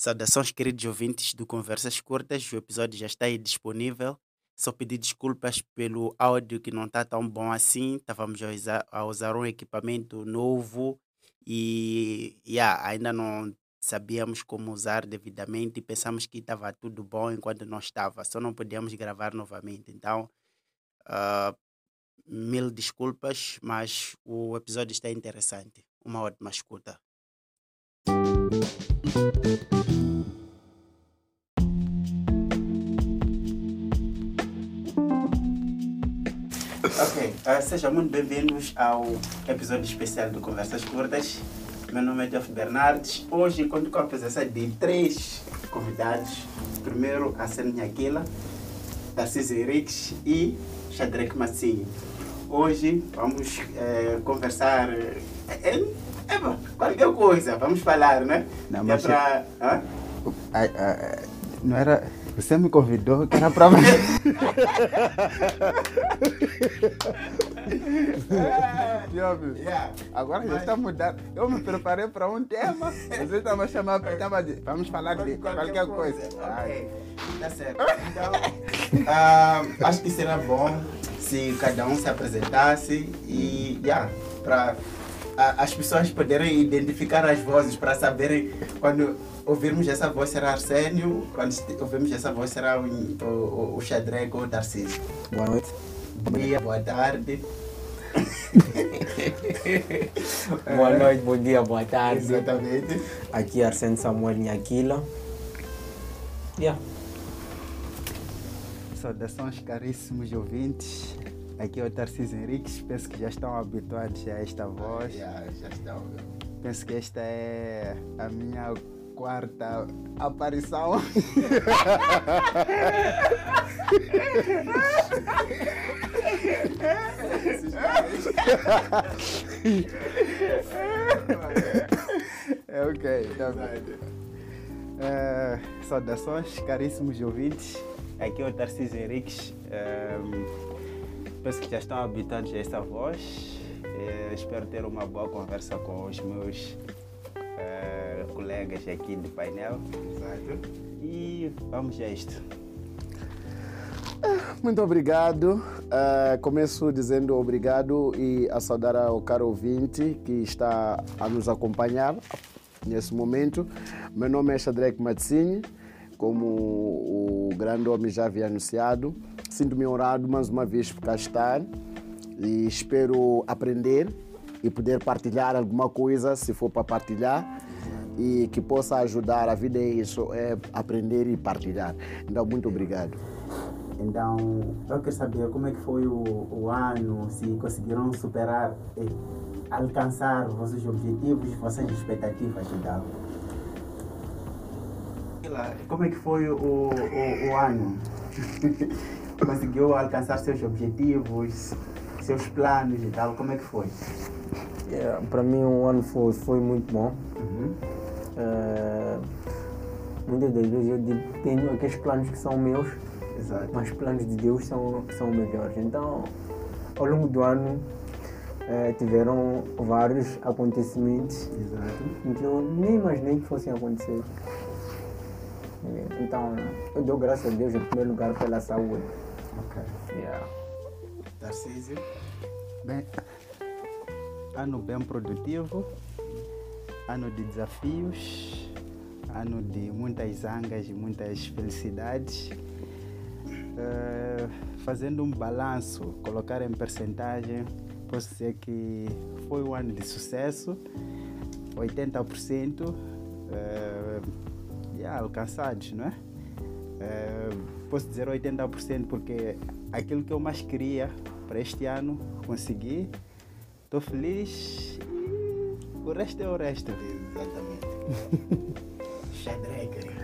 Saudações, queridos ouvintes do Conversas Curtas. O episódio já está aí disponível. Só pedir desculpas pelo áudio que não está tão bom assim. Estávamos a usar, a usar um equipamento novo e yeah, ainda não sabíamos como usar devidamente pensamos que estava tudo bom enquanto não estava. Só não podíamos gravar novamente. Então, uh, mil desculpas, mas o episódio está interessante. Uma ótima escuta. Ok, uh, sejam muito bem-vindos ao episódio especial do Conversas Curtas. Meu nome é Jeff Bernardes. Hoje encontro com a presença de três convidados. Primeiro, a Sênia Aquila, Tarcísio Henriques e Shadrach Massinho. Hoje vamos eh, conversar eh, qualquer coisa, vamos falar, né? Não, mas é pra, hã? Ai, ai, não era. Você me convidou que era pra. Jovem, Yeah. Agora já Mas- está mudando. Eu me preparei para um tema. Você está me chamando para tema de. Vamos falar de qualquer coisa. Ai, Ok, tá certo. Então, ah, acho que será bom se cada um se apresentasse e, yeah, para as pessoas poderem identificar as vozes, para saberem quando ouvirmos essa voz será Arsênio, quando ouvirmos essa voz será o, o, o Xadrec ou o Tarcísio. Boa noite. Bom dia, boa tarde. Boa noite, bom dia, boa tarde. Exatamente. Aqui é Arsene Samuel Nhaquila. Yeah. saudações caríssimos ouvintes. Aqui é o Tarcísio Henriques. Penso que já estão habituados a esta voz. Já, já está. Penso que esta é a minha quarta aparição. É ok, tá bem. É, saudações, caríssimos ouvintes. Aqui é o Tarcísio Henriques. É, penso que já estão habituados a esta voz. É, espero ter uma boa conversa com os meus é, colegas aqui do painel. Exato. E vamos a isto. Muito obrigado. Eh, começo dizendo obrigado e a saudar ao caro ouvinte que está a nos acompanhar nesse momento. Meu nome é Shadrach Matsinho, como o grande homem já havia anunciado. Sinto-me honrado mais uma vez por cá estar e espero aprender e poder partilhar alguma coisa, se for para partilhar, e que possa ajudar. A vida é isso, é aprender e partilhar. Então, muito obrigado. Então, eu quero saber como é que foi o, o ano, se conseguiram superar, eh, alcançar vossos objetivos, vossas expectativas e tal. Como é que foi o, o, o ano? Conseguiu alcançar seus objetivos, seus planos e tal? Como é que foi? Yeah, Para mim, o ano foi, foi muito bom. Uhum. Eh, muitas das vezes eu tenho aqueles planos que são meus, Exato. mas os planos de Deus são, são melhores. Então, ao longo do ano, eh, tiveram vários acontecimentos Exato. que eu nem imaginei que fossem acontecer. Então, eu dou graças a Deus em primeiro lugar pela saúde. Ok. Yeah. Tarcísio? Bem, ano bem produtivo, ano de desafios, ano de muitas zangas e muitas felicidades. Eh, fazendo um balanço, colocar em percentagem, posso dizer que foi um ano de sucesso, 80% eh, alcançados, não é? Eh, posso dizer 80% porque aquilo que eu mais queria para este ano consegui. Estou feliz e o resto é o resto. Exatamente. Xadrec.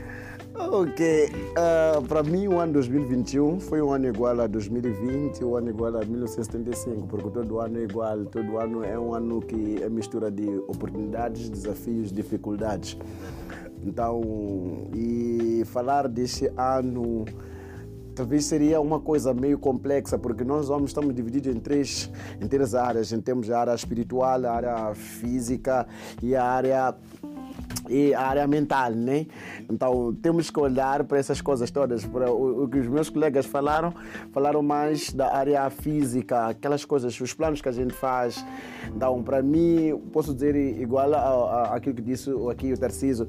Ok, ah, para mim o ano 2021 foi um ano igual a 2020, um ano igual a 1975, porque todo ano é igual, todo ano é um ano que é mistura de oportunidades, desafios, dificuldades. Então, e falar deste ano talvez seria uma coisa meio complexa, porque nós homens estamos divididos em três, em três áreas. Temos a área espiritual, a área física e a área e a área mental, né? Então temos que olhar para essas coisas todas. Para o, o, que os meus colegas falaram, falaram mais da área física, aquelas coisas, os planos que a gente faz. Então, para mim, posso dizer igual àquilo que disse aqui o Tarciso,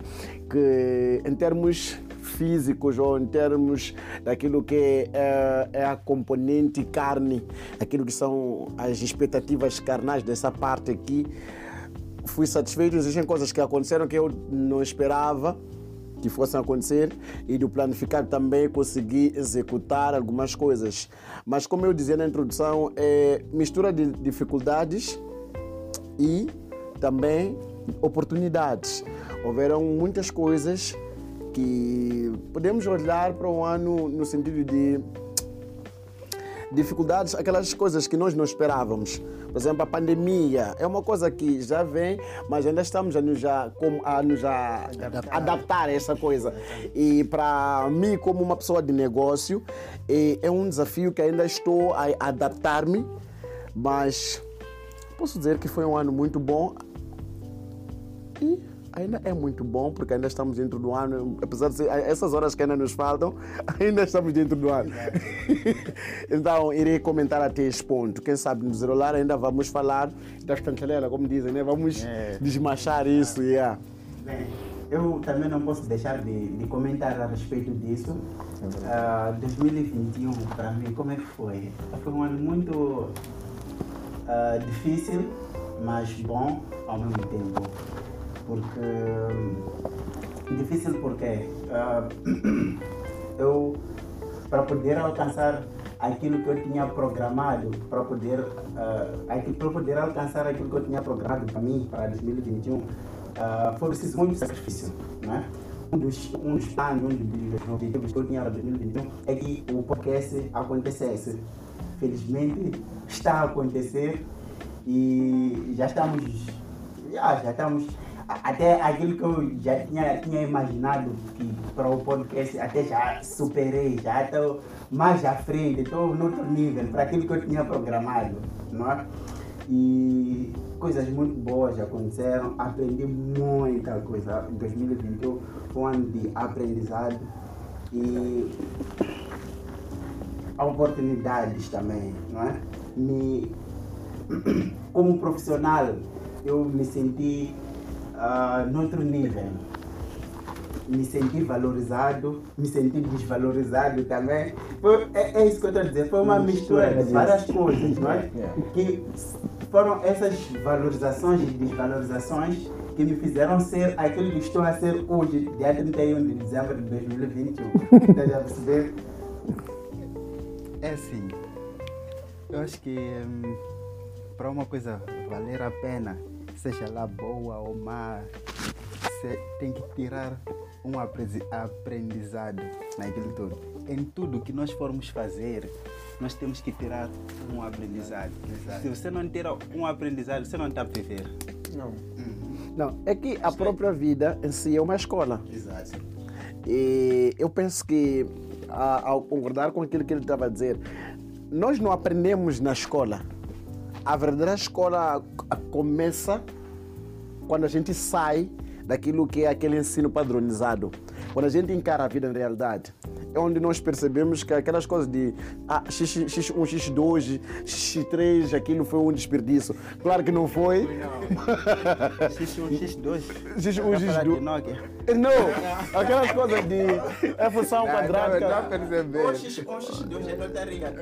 que em termos físicos ou em termos daquilo que é, é, a componente carne, aquilo que são as expectativas carnais dessa parte aqui, fui satisfeito. Existem coisas que aconteceram que eu não esperava que fossem acontecer e do planificar também consegui executar algumas coisas. Mas como eu dizia na introdução, é mistura de dificuldades e também oportunidades. Houveram muitas coisas que podemos olhar para o ano no sentido de dificuldades, aquelas coisas que nós não esperávamos. Por exemplo, a pandemia é uma coisa que já vem, mas ainda estamos a nos, a, a, nos a adaptar. adaptar a essa coisa. E para mim, como uma pessoa de negócio, é, é um desafio que ainda estou a adaptar-me, mas posso dizer que foi um ano muito bom. E ainda é muito bom, porque ainda estamos dentro do ano, apesar de ser, essas horas que ainda nos faltam, ainda estamos dentro do ano. então, irei comentar até esse ponto. Quem sabe no Zerolar ainda vamos falar das canceleiras, como dizem, né? Vamos é. desmachar isso. Yeah. Bem, eu também não posso deixar de, de comentar a respeito disso. Uh, 2021, para mim, como é que foi? Foi um ano muito uh, difícil, mas bom ao mesmo tempo porque difícil porque uh, eu para poder alcançar aquilo que eu tinha programado para poder uh, para poder alcançar aquilo que eu tinha programado para mim para 2021 uh, foi preciso muito sacrifício né um dos, um dos planos, um dos objetivos que eu tinha para 2021 é que o podcast acontecesse. Felizmente está a acontecer e já estamos, já, já estamos até aquilo que eu já tinha, tinha imaginado para o podcast até já superei, já estou mais à frente, estou no outro nível para aquilo que eu tinha programado, não é? E coisas muito boas aconteceram, aprendi muita coisa. 2021 foi um ano de aprendizado e oportunidades também, não é? Me, como profissional, eu me senti uh, noutro nível. Me senti valorizado, me senti desvalorizado também. Foi, é, é isso que eu estou a dizer, foi uma mistura de várias coisas, não é? Que foram essas valorizações e desvalorizações que me fizeram ser aquilo que estou a ser hoje, dia 31 de dezembro de 2021. Estás a perceber? É assim. Eu acho que hum, para uma coisa valer a pena, seja lá boa ou má, você tem que tirar um aprendizado naquilo tudo. Em tudo que nós formos fazer, nós temos que tirar um aprendizado. Exato. Se você não tirar um aprendizado, você não está a viver. Não. Uhum. Não, é que a própria vida em si é uma escola. Exato. E eu penso que, ao concordar com aquilo que ele estava a dizer, nós não aprendemos na escola a verdadeira escola começa quando a gente sai daquilo que é aquele ensino padronizado. Quando a gente encara a vida em realidade, é onde nós percebemos que aquelas coisas de ah, X, X1, X2, X3, aquilo foi um desperdício. Claro que não foi. X1, X2. X1, X2. Não, aquelas coisas de é função quadrática. Já percebeu. X1, X2 é notaria.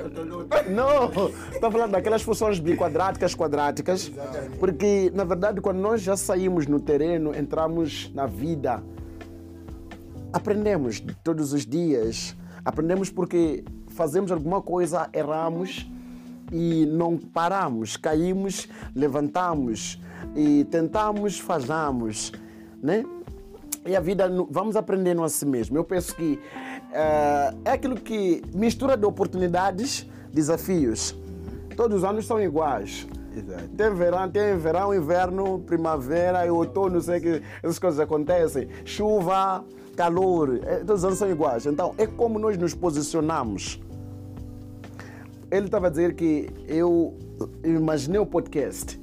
Não, estou falando daquelas funções biquadráticas, quadráticas. Porque, na verdade, quando nós já saímos no terreno, entramos na vida aprendemos todos os dias. Aprendemos porque fazemos alguma coisa, erramos e não paramos, caímos, levantamos e tentamos, fazemos, né? E a vida, vamos aprendendo a si mesmo. Eu penso que uh, é aquilo que mistura de oportunidades, desafios. Todos os anos são iguais. Exato. Tem verão, tem verão, inverno, primavera e outono, sei que essas coisas acontecem. Chuva, calor, é, todos os anos são iguais. Então, é como nós nos posicionamos. Ele estava a dizer que eu imaginei o podcast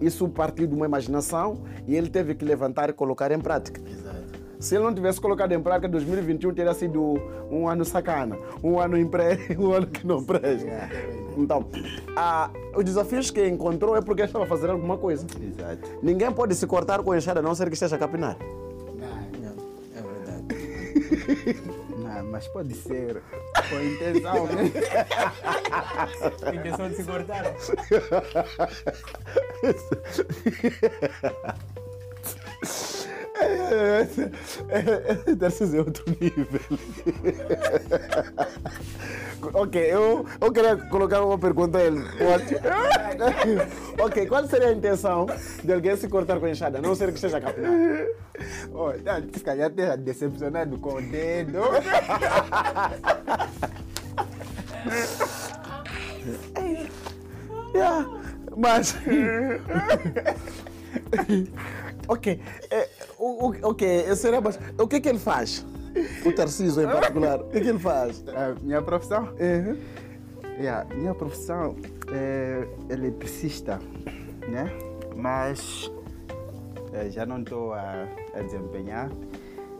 isso partiu de uma imaginação e ele teve que levantar e colocar em prática. Exato. Se ele não tivesse colocado em prática, 2021 teria sido um ano sacana, um ano empre... um ano que não presta. Então, ah, os desafios que encontrou é porque estava a fazer alguma coisa. Exato. Ninguém pode se cortar com enxada a não ser que esteja a capinar. Não, mas pode ser com intenção, né? Intenção de se cortar. Deve é outro nível. ok, eu, eu queria colocar uma pergunta a ele. ok, qual seria a intenção de alguém se cortar com a enxada, a não ser que esteja a capinar? Oh, não, se calhar esteja decepcionado com o dedo. Yeah, mas. ok, é, o, o, ok, seria mas, o que é que ele faz? O Tarcísio em particular, o que é que ele faz? A minha profissão? Uhum. Yeah, minha profissão é eletricista, né? Mas já não estou a, a desempenhar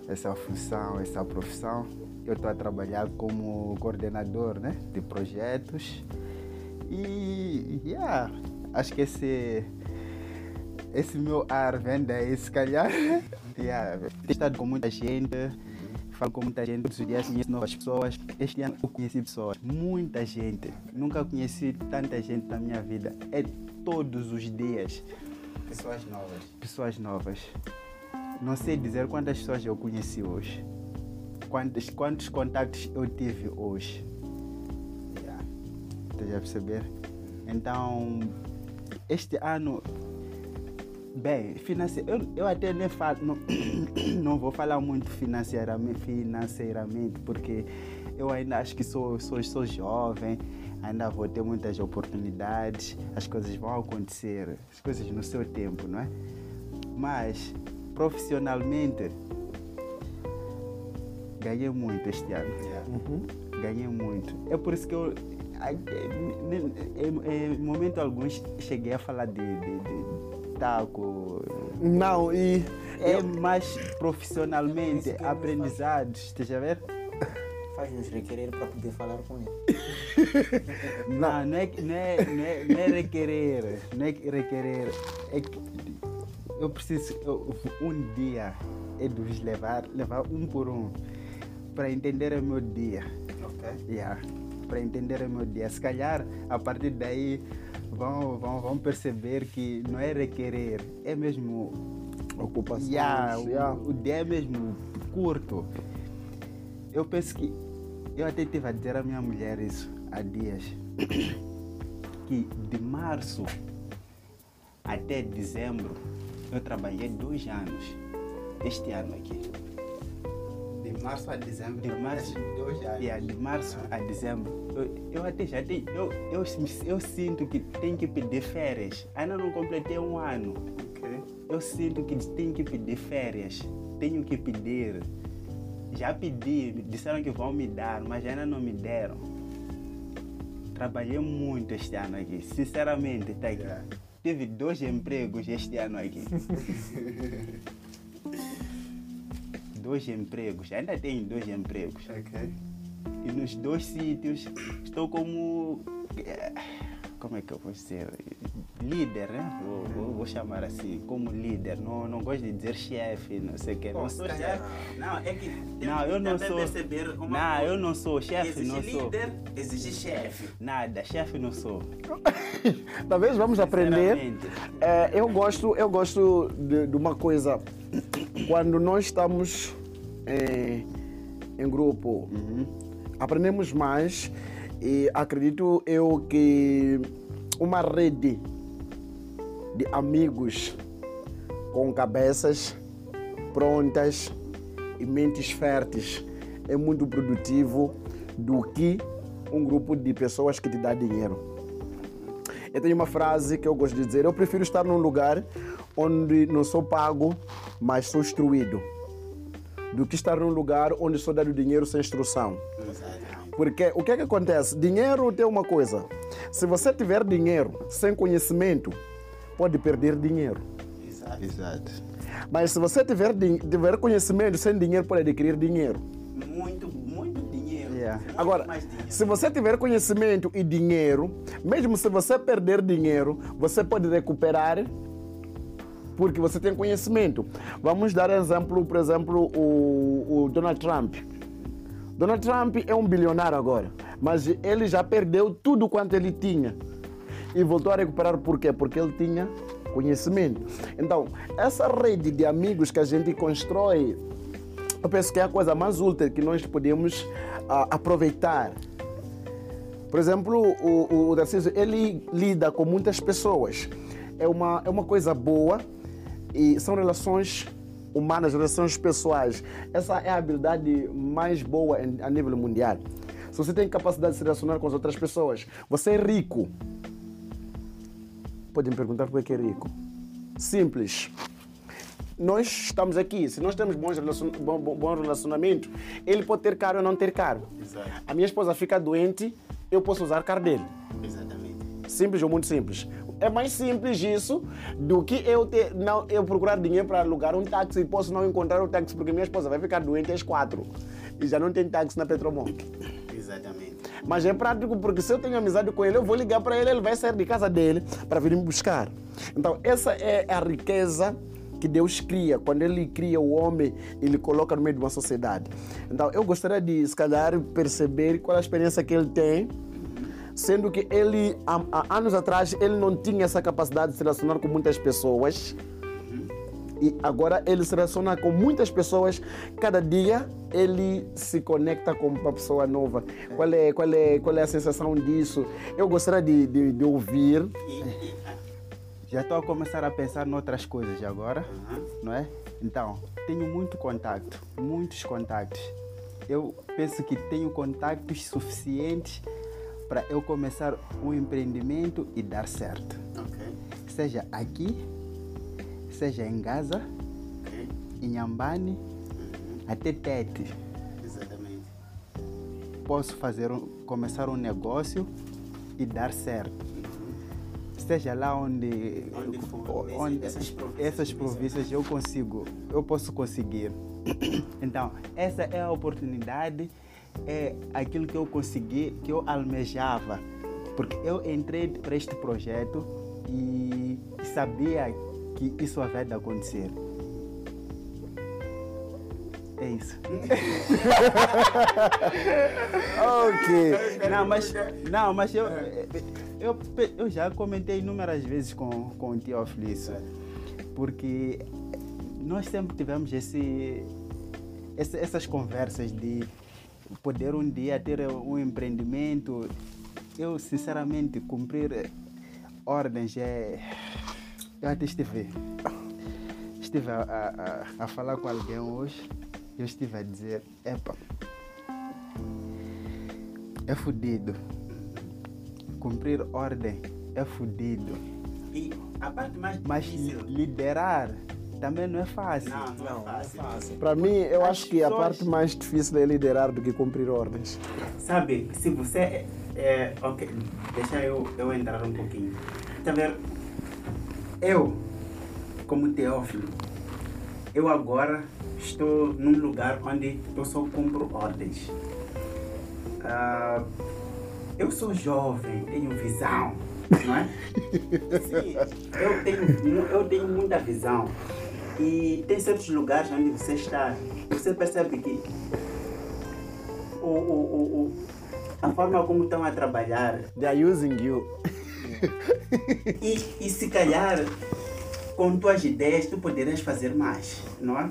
essa função, essa profissão. Eu estou a trabalhar como coordenador né, de projetos e yeah, acho que esse, esse meu ar vem daí, se calhar. yeah, tenho estado com muita gente, falo com muita gente, todos os dias conheço novas pessoas. Este ano eu conheci pessoas, muita gente. Nunca conheci tanta gente na minha vida. É todos os dias. Pessoas novas. Pessoas novas. Não sei dizer quantas pessoas eu conheci hoje. Quantos, quantos contatos eu tive hoje. Yeah. Estás a perceber? Então, este ano, bem, finance... eu, eu até nem falo, não, não vou falar muito financeiramente, financeiramente, porque eu ainda acho que sou, sou, sou jovem, ainda vou ter muitas oportunidades, as coisas vão acontecer, as coisas no seu tempo, não é? Mas, profissionalmente, ganhei muito este ano ganhei muito. É por isso que eu, a- em, em- em momento algum, cheguei a falar de, de, de Não, e É mais profissionalmente, aprendizados, estás a ver? Faz-nos requerer para poder falar com ele. Não, não é, não, é, não, é, não é requerer, não é que requerer. É que eu preciso, eu- um dia, é de vos levar, levar um por um, para entender o meu dia. Ok. Yeah, para entender o meu dia. Se calhar, a partir daí, vão, vão, vão perceber que não é requerer, é mesmo. ocupação. Yeah, yeah. o, o dia é mesmo curto. Eu penso que. Eu até tive a dizer à minha mulher isso há dias. Que de março até dezembro eu trabalhei dois anos. Este ano aqui. De março a dezembro. De março. Dois anos. Yeah, de março a dezembro. Eu, eu até já tenho. Eu, eu, eu sinto que tenho que pedir férias. Ainda não completei um ano. Ok. Eu sinto que tenho que pedir férias. Tenho que pedir. Já pedi, disseram que vão me dar, mas ainda não me deram. Trabalhei muito este ano aqui, sinceramente, tá aqui. Yeah. Tive dois empregos este ano aqui. dois empregos, ainda tenho dois empregos. Ok. E nos dois sítios estou como. eh, Como é que eu vou dizer? Líder, né? Vou, vou- vou chamar assim, como líder. Não, não gosto de dizer chefe, não sei o que. Não sou calhar- chefe. Não, é que Não, que eu não também sou. perceber uma Não, coisa. eu não sou chefe, não sou. líder, existe chefe. Nada, chefe não sou. Talvez vamos aprender. É, eu gosto, eu gosto de, de uma coisa. Quando nós estamos em, em grupo, aprendemos mais e acredito eu que uma rede de amigos com cabeças prontas e mentes férteis é muito produtivo do que um grupo de pessoas que te dá dinheiro. Eu tenho uma frase que eu gosto de dizer: eu prefiro estar num lugar onde não sou pago, mas sou instruído, do que estar num lugar onde sou dado dinheiro sem instrução. Exato. Porque o que é que acontece? Dinheiro tem uma coisa. Se você tiver dinheiro sem conhecimento, pode perder dinheiro. Exato. Exato. Mas se você tiver, tiver conhecimento, sem dinheiro pode adquirir dinheiro. Muito, muito dinheiro. Yeah. Muito Agora, dinheiro. se você tiver conhecimento e dinheiro, mesmo se você perder dinheiro, você pode recuperar porque você tem conhecimento. Vamos dar exemplo, por exemplo, o, o Donald Trump. Donald Trump é um bilionário agora, mas ele já perdeu tudo quanto ele tinha e voltou a recuperar por quê? Porque ele tinha conhecimento. Então, essa rede de amigos que a gente constrói eu penso que é a coisa mais útil que nós podemos ah, aproveitar. Por exemplo, o, o, o Narciso, ele lida com muitas pessoas. É uma, é uma coisa boa e são relações humanas, relações pessoais. Essa é a habilidade mais boa a nível mundial. Se você tem capacidade de se relacionar com as outras pessoas, você é rico. Podem me perguntar por que é rico. Simples nós estamos aqui, se nós temos bons relacion... bom, bom relacionamento, ele pode ter caro ou não ter caro. Exato. A minha esposa fica doente, eu posso usar caro dele. Exatamente. Simples ou muito simples. É mais simples isso do que eu, ter, não, eu procurar dinheiro para alugar um táxi e posso não encontrar o táxi porque minha esposa vai ficar doente às quatro e já não tem táxi na Petromonte. Exatamente. Mas é prático porque se eu tenho amizade com ele, eu vou ligar para ele, ele vai sair de casa dele para vir me buscar. Então, essa é a riqueza que Deus cria. Quando Ele cria o homem, Ele coloca no meio de uma sociedade. Então, eu gostaria de, se calhar, perceber qual a experiência que ele tem, sendo que ele, há, há anos atrás, ele não tinha essa capacidade de se relacionar com muitas pessoas. E agora ele se relaciona com muitas pessoas. Cada dia ele se conecta com uma pessoa nova. Qual é, qual é, qual é a sensação disso? Eu gostaria de, de, de ouvir. Já estou a começar a pensar noutras coisas agora, não é? Então, tenho muito contato, muitos contactos. Eu penso que tenho contactos suficientes para eu começar um empreendimento e dar certo. ok. Seja aqui, seja em Gaza, Ok. em Ambani, até Tete. Exatamente. Posso fazer um, começar um negócio e dar certo. Seja lá onde, Onde for, onde essas províncias essas províncias eu consigo, eu posso conseguir. Então, essa é a oportunidade, é aquilo que eu consegui, que eu almejava. Porque eu entrei para este projeto e sabia que isso havia de acontecer. É isso. Ok. Não, mas, não, mas eu, eu, eu já comentei inúmeras vezes com, com o Teófilo isso. Porque nós sempre tivemos esse, esse- essas conversas de poder um dia ter um empreendimento. Eu, sinceramente, cumprir ordens é. Eu até estive, estive a, a, a, falar com alguém hoje. Eu estive a dizer: epa, é fudido. Cumprir ordem é fudido. E a parte mais Mas difícil. liderar também não é fácil. Não, não, é fácil. Para mim, eu As acho que a parte mais difícil é liderar do que cumprir ordens. Sabe, se você. É, é, ok, deixa eu, eu entrar um pouquinho. Tá? Eu, como Teófilo, eu agora estou num lugar onde eu só cumpro ordens. Ah, eu sou jovem, tenho visão, não é? Sim, eu tenho, eu tenho muita visão. E tem certos lugares onde você está, você percebe que o, o, o, a forma como estão a trabalhar They are using you. e, e se calhar com tuas ideias tu poderias fazer mais, não é?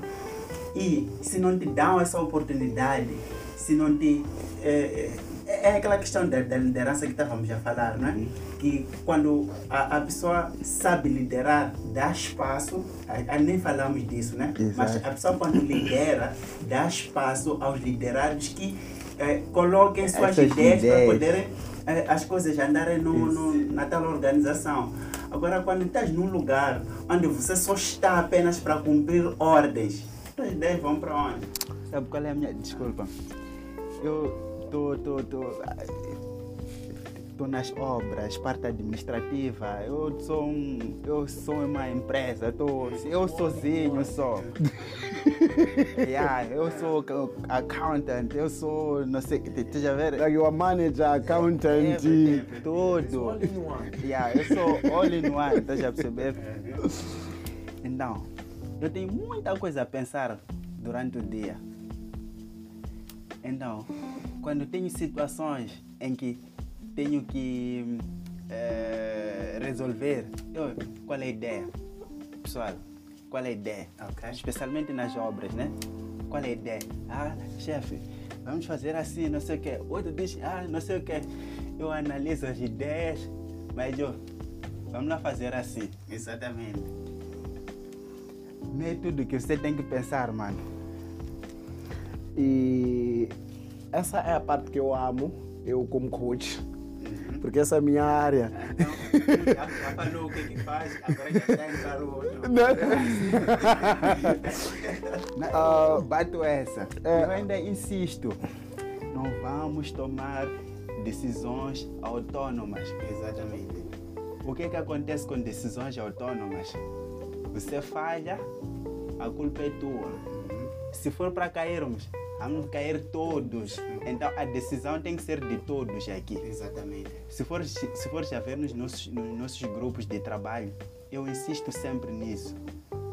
E se não te dão essa oportunidade, se não te. É, é, é aquela questão da, da liderança que estávamos a falar, não é? Que quando a, a pessoa sabe liderar, dá espaço, a, a nem falamos disso, né? Mas Exato. a pessoa quando lidera, dá espaço aos liderados que é, coloquem suas Essas ideias para ideias. poderem eh, as coisas andarem no, no, na tal organização. Agora, quando estás num lugar onde você só está apenas para cumprir ordens, tuas ideias vão para onde? Sabe qual é a minha. Desculpa. Eu tô. tô, tô estou nas obras, parte administrativa, eu sou um, eu sou uma empresa, tô, eu sozinho só. yeah, eu sou accountant, eu sou não sei, tu já ver? Like you are manager, accountant. Everything, tudo. All in one. Yeah, eu sou all in one, tá já perceber? Então, eu tenho muita coisa a pensar durante o dia. Então, quando tenho situações em que tenho que eh, resolver, eu, qual é a ideia? Pessoal, qual é a ideia? Ok. Especialmente nas obras, né? Qual é a ideia? Ah, chefe, vamos fazer assim, não sei o quê. Outro diz, ah, não sei o quê. Eu analiso as ideias, mas eu, vamos lá fazer assim. Exatamente. Não é tudo que você tem que pensar, mano. E essa é a parte que eu amo, eu como coach, porque essa é a minha área. Então, já, já falou o que, que faz, agora já está entrando outro. Na- Ah, bato essa. é. Eu ainda insisto. Não vamos tomar decisões autônomas. Exatamente. O que, que acontece com decisões autônomas? Você falha, a culpa é tua. Se for para cairmos, vamos cair todos. Então a decisão tem que ser de todos aqui. Exatamente. Se for, se for já ver nos nossos, nos nossos grupos de trabalho, eu insisto sempre nisso.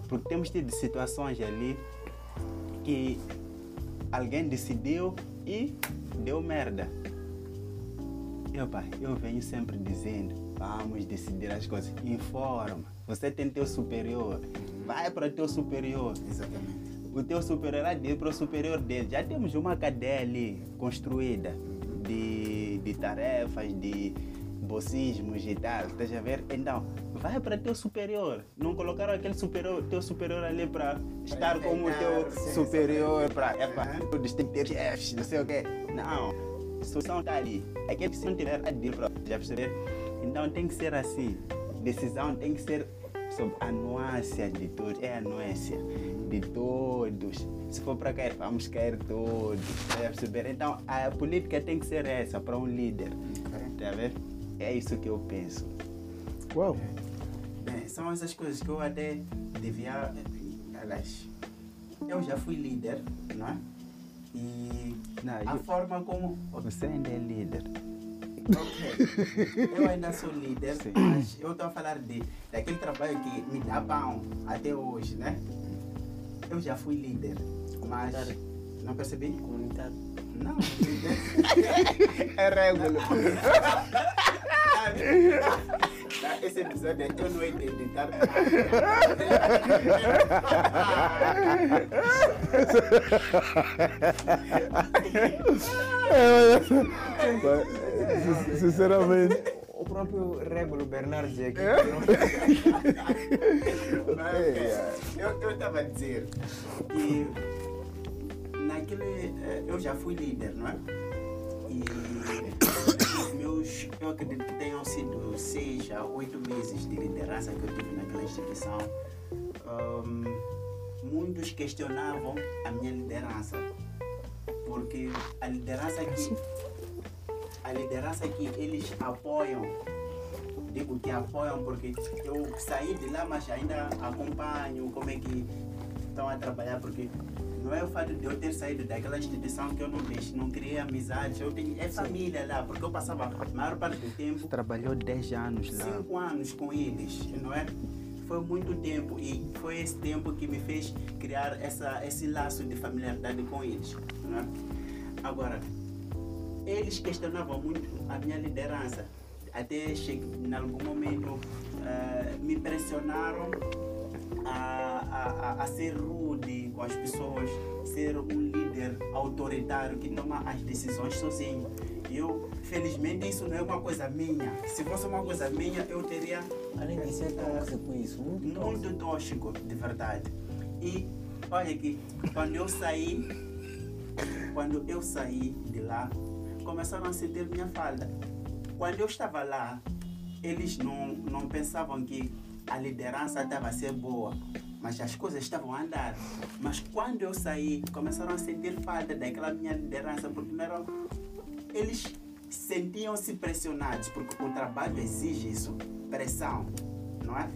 Porque temos tido situações ali que alguém decidiu e deu merda. Eu, pai, eu venho sempre dizendo, vamos decidir as coisas. Informa. Você tem teu superior. Vai para o teu superior. Exatamente. O teu superior é dele para o superior dele. Já temos uma cadeia ali construída de, de tarefas, de bocismos e tal. Estás a ver? Então, vai para teu superior. Não colocaram aquele superior, teu superior ali para estar como o teu superior, para Aham. todos têm que ter chefes, não sei o quê. Não. A solução está ali. Aquele que se não tiver a dele para já perceber? Então tem que ser assim. Decisão tem que ser sobre a nuance de todos. É a nuance de todos. Se for para cair, vamos cair todos. Já perceber? Então a política tem que ser essa para um líder. Tá a ver? É isso que eu penso. Uau! Bem, são essas coisas que eu até devia. Aliás, eu já fui líder, não é? E Não, a eu- forma como. Você ainda é líder. Ok, eu ainda sou líder, Sim. mas eu estou a falar de, daquele trabalho que me dá pão até hoje, né? Eu já fui líder, mas. Não percebi? Comunitário. Não. É regular. Tá, Esse episódio eu não ia editar. Sin- Sinceramente, O próprio Régulo Bernardo dizia que Mas, eu eu estava a dizer que naquele. eh, Eu já fui líder, não é? E os meus. Eu acredito que tenham sido seis a oito meses de liderança que eu tive naquela instituição. Ahm, muitos questionavam a minha liderança. Porque a liderança aqui. A liderança que eles apoiam digo que apoiam porque eu saí de lá, mas ainda acompanho como é que estão a trabalhar, porque não é o fato de eu ter saído daquela instituição que eu não deixo, não criei amizades, eu tenho, é família lá, porque eu passava a maior parte do tempo, Trabalhou 10 anos lá. cinco anos com eles, não é? Foi muito tempo e foi esse tempo que me fez criar essa, esse laço de familiaridade com eles, não é? Agora, eles questionavam muito a minha liderança. Até cheguei, em algum momento, eh, me pressionaram a, a, a, ser rude com as pessoas, ser um líder autoritário que toma as decisões sozinho. Eu, felizmente, isso não é uma coisa minha. Se fosse uma coisa minha, eu teria além de ser tóxico isso, muito tóxico. muito tóxico, de verdade. E olha que quando eu saí, quando eu saí de lá, começaram a sentir minha falta. Quando eu estava lá, eles não, não pensavam que a liderança estava a ser boa, mas as coisas estavam a andar. Mas quando eu saí, começaram a sentir falta daquela minha liderança, porque não eles sentiam-se pressionados, porque o trabalho exige isso, pressão, não é?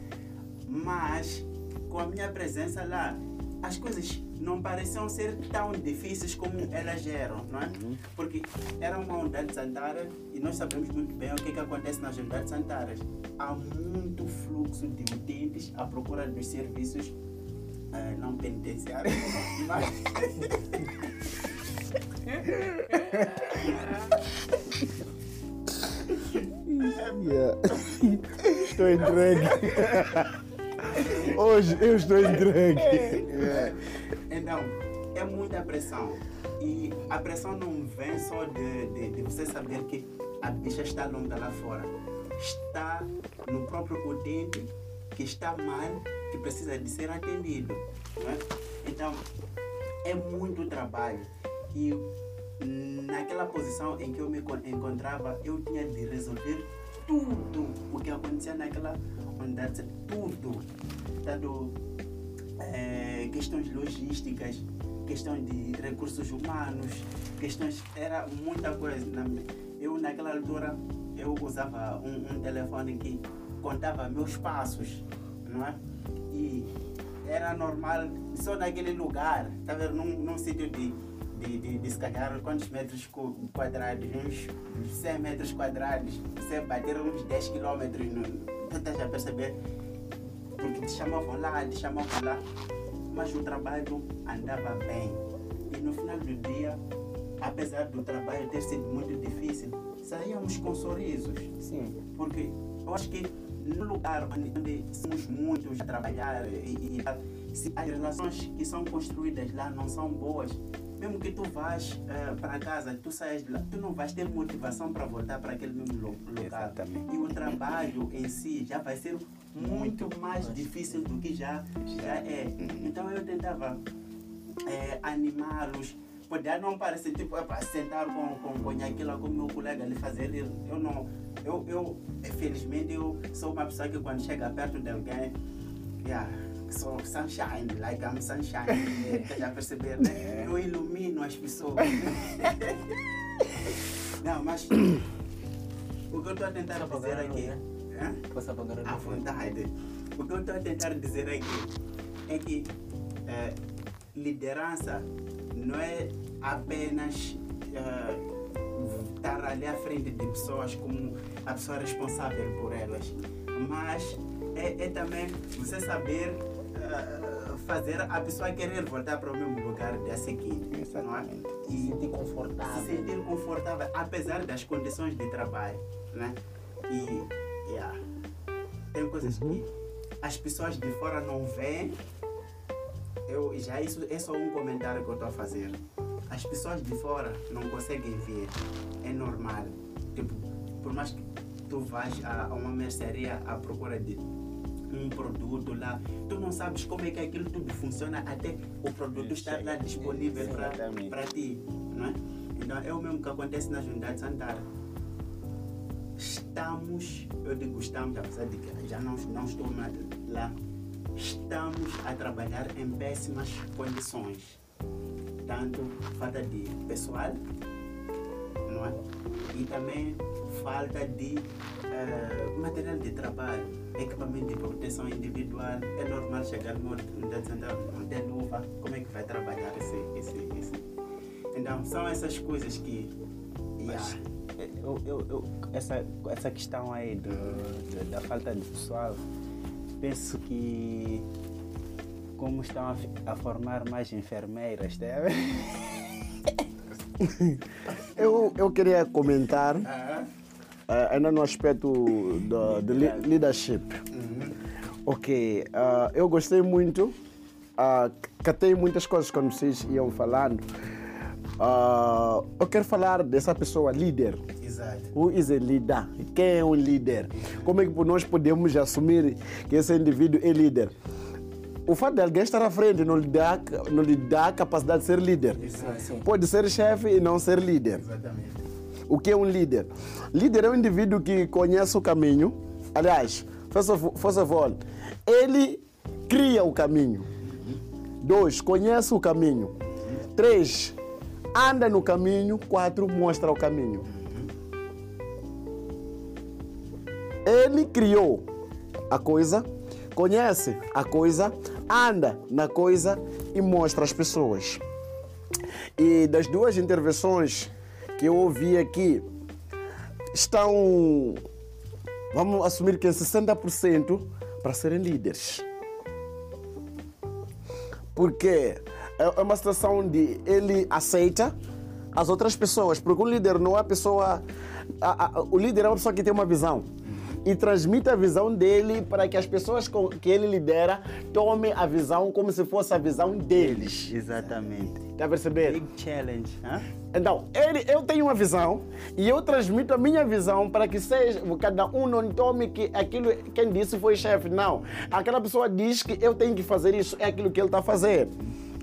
Mas com a minha presença lá, as coisas não pareciam ser tão difíceis como elas eram, não é? Porque era uma unidade sanitária e nós sabemos muito bem o que, que acontece nas unidades sanitárias. Há muito fluxo de utentes à procura dos serviços eh, não penitenciários, mas. Estou entregue. Hoje eu estou entregue. Yeah. Então, é muita pressão. E a pressão não vem só de, de, de você saber que a bicha está longa lá fora. Está no próprio utente que está mal, que precisa de ser atendido. não é? Então, é muito trabalho. E naquela posição em que eu me encon- encontrava, eu tinha de resolver tudo o que acontecia naquela unidade, tudo. Tanto eh, questões logísticas, questões de recursos humanos, questões. Era muita coisa. Eu, naquela altura, eu usava um, um telefone que contava meus passos, não é? E era normal, só naquele lugar, tá vendo? Num, num sítio de, de, de, de se calhar quantos metros quadrados? Uns 100 metros quadrados. Você bater uns 10 quilômetros, no- tu estás a perceber? Porque te chamavam lá, te chamavam lá, mas o trabalho andava bem. E no final do dia, apesar do trabalho ter sido muito difícil, saíamos com sorrisos. Sim. Porque eu acho que no lugar onde, onde somos muitos a trabalhar e, e se as relações que são construídas lá não são boas, mesmo que tu vás eh, para casa, tu saias de lá, tu não vais ter motivação para voltar para aquele mesmo lo- lugar. Exatamente. E o trabalho em si já vai ser muito mais difícil do que já, já é. Então eu tentava eh, animá-los. Podia não parecer tipo para sentar com, com, com aquilo com o meu colega ali fazer. Eu eu não. Eu, eu, felizmente, eu sou uma pessoa que quando chega perto de alguém, yeah, sou sunshine, like I'm sunshine. Estás a perceber, né? Eu ilumino as pessoas. não, mas o que eu estou a tentar dizer aqui. à vontade. O que eu estou a tentar dizer aqui é que eh, liderança não é apenas eh, estar ali à frente de pessoas como a pessoa responsável por elas, mas é, é também você saber fazer a pessoa querer voltar para o mesmo lugar dia seguinte. Não é? Exatamente. Se E- sentir confortável. se sentir confortável, apesar das condições de trabalho, né? E, yeah, tem coisas que as pessoas de fora não veem. Eu, já isso é só um comentário que eu estou a fazer. As pessoas de fora não conseguem ver. É normal. Tipo, por mais que tu vás a, a uma mercearia à procura de um produto lá, tu não sabes como é que aquilo tudo funciona até o produto estar lá disponível para ti, não é? Então é o mesmo que acontece nas unidades sanitárias. Estamos, eu digo estamos, apesar de que já não, não estou lá, estamos a trabalhar em péssimas condições. Tanto falta de pessoal, não é? E também falta de eh, material de trabalho, equipamento de proteção individual. É normal chegar não tem luva, como é que vai trabalhar esse, esse, esse? Então, são essas coisas que. Yeah. eu, eu, eu, essa, essa questão aí do, do- da falta de pessoal, penso que como estão a, a formar mais enfermeiras, tá? Eu, eu queria comentar, Ah, eh, ainda no aspecto li- leadership. Ok, ah, eu gostei muito, uh, catei muitas coisas quando vocês iam falando. Ah, eu quero falar dessa pessoa líder. exato. Who is a leader? Quem é um líder? Como é que nós podemos assumir que esse indivíduo é líder? O fato de alguém estar à frente não lhe dá, não lhe dá a capacidade de ser líder. Pode ser chefe e não ser líder. Exatamente. O que é um líder? Líder é um indivíduo que conhece o caminho. Aliás, first of, all, ele cria o caminho. Dois, conhece o caminho. Três, anda no caminho. Quatro, mostra o caminho. Ele criou a coisa, conhece a coisa, anda na coisa e mostra às pessoas. E das duas intervenções que eu ouvi aqui, estão, vamos assumir que é 60% para serem líderes. Porque é uma situação de ele aceita as outras pessoas, porque o líder não é a pessoa. A, a, o líder é uma pessoa que tem uma visão e transmite a visão dele para que as pessoas com, que ele lidera tomem a visão como se fosse a visão deles. Exatamente. Está a perceber? Big challenge. Hã? Então, ele, eu tenho uma visão e eu transmito a minha visão para que seja, cada um não tome que aquilo quem disse foi chefe. Não. Aquela pessoa diz que eu tenho que fazer isso, é aquilo que ele está a fazer.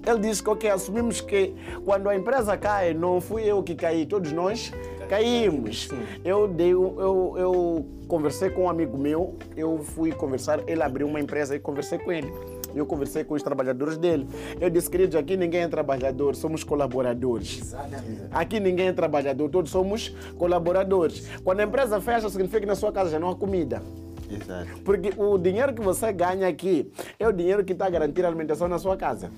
Ele disse que, ok, assumimos que quando a empresa cai, não fui eu que caí, todos nós caímos. Eu, dei, eu, eu conversei com um amigo meu, eu fui conversar, ele abriu uma empresa e conversei com ele. Eu conversei com os trabalhadores dele. Eu disse, queridos, aqui ninguém é trabalhador, somos colaboradores. Aqui ninguém é trabalhador, todos somos colaboradores. Quando a empresa fecha, significa que na sua casa já não há comida. Exato. Porque o dinheiro que você ganha aqui é o dinheiro que está a garantir a alimentação na sua casa.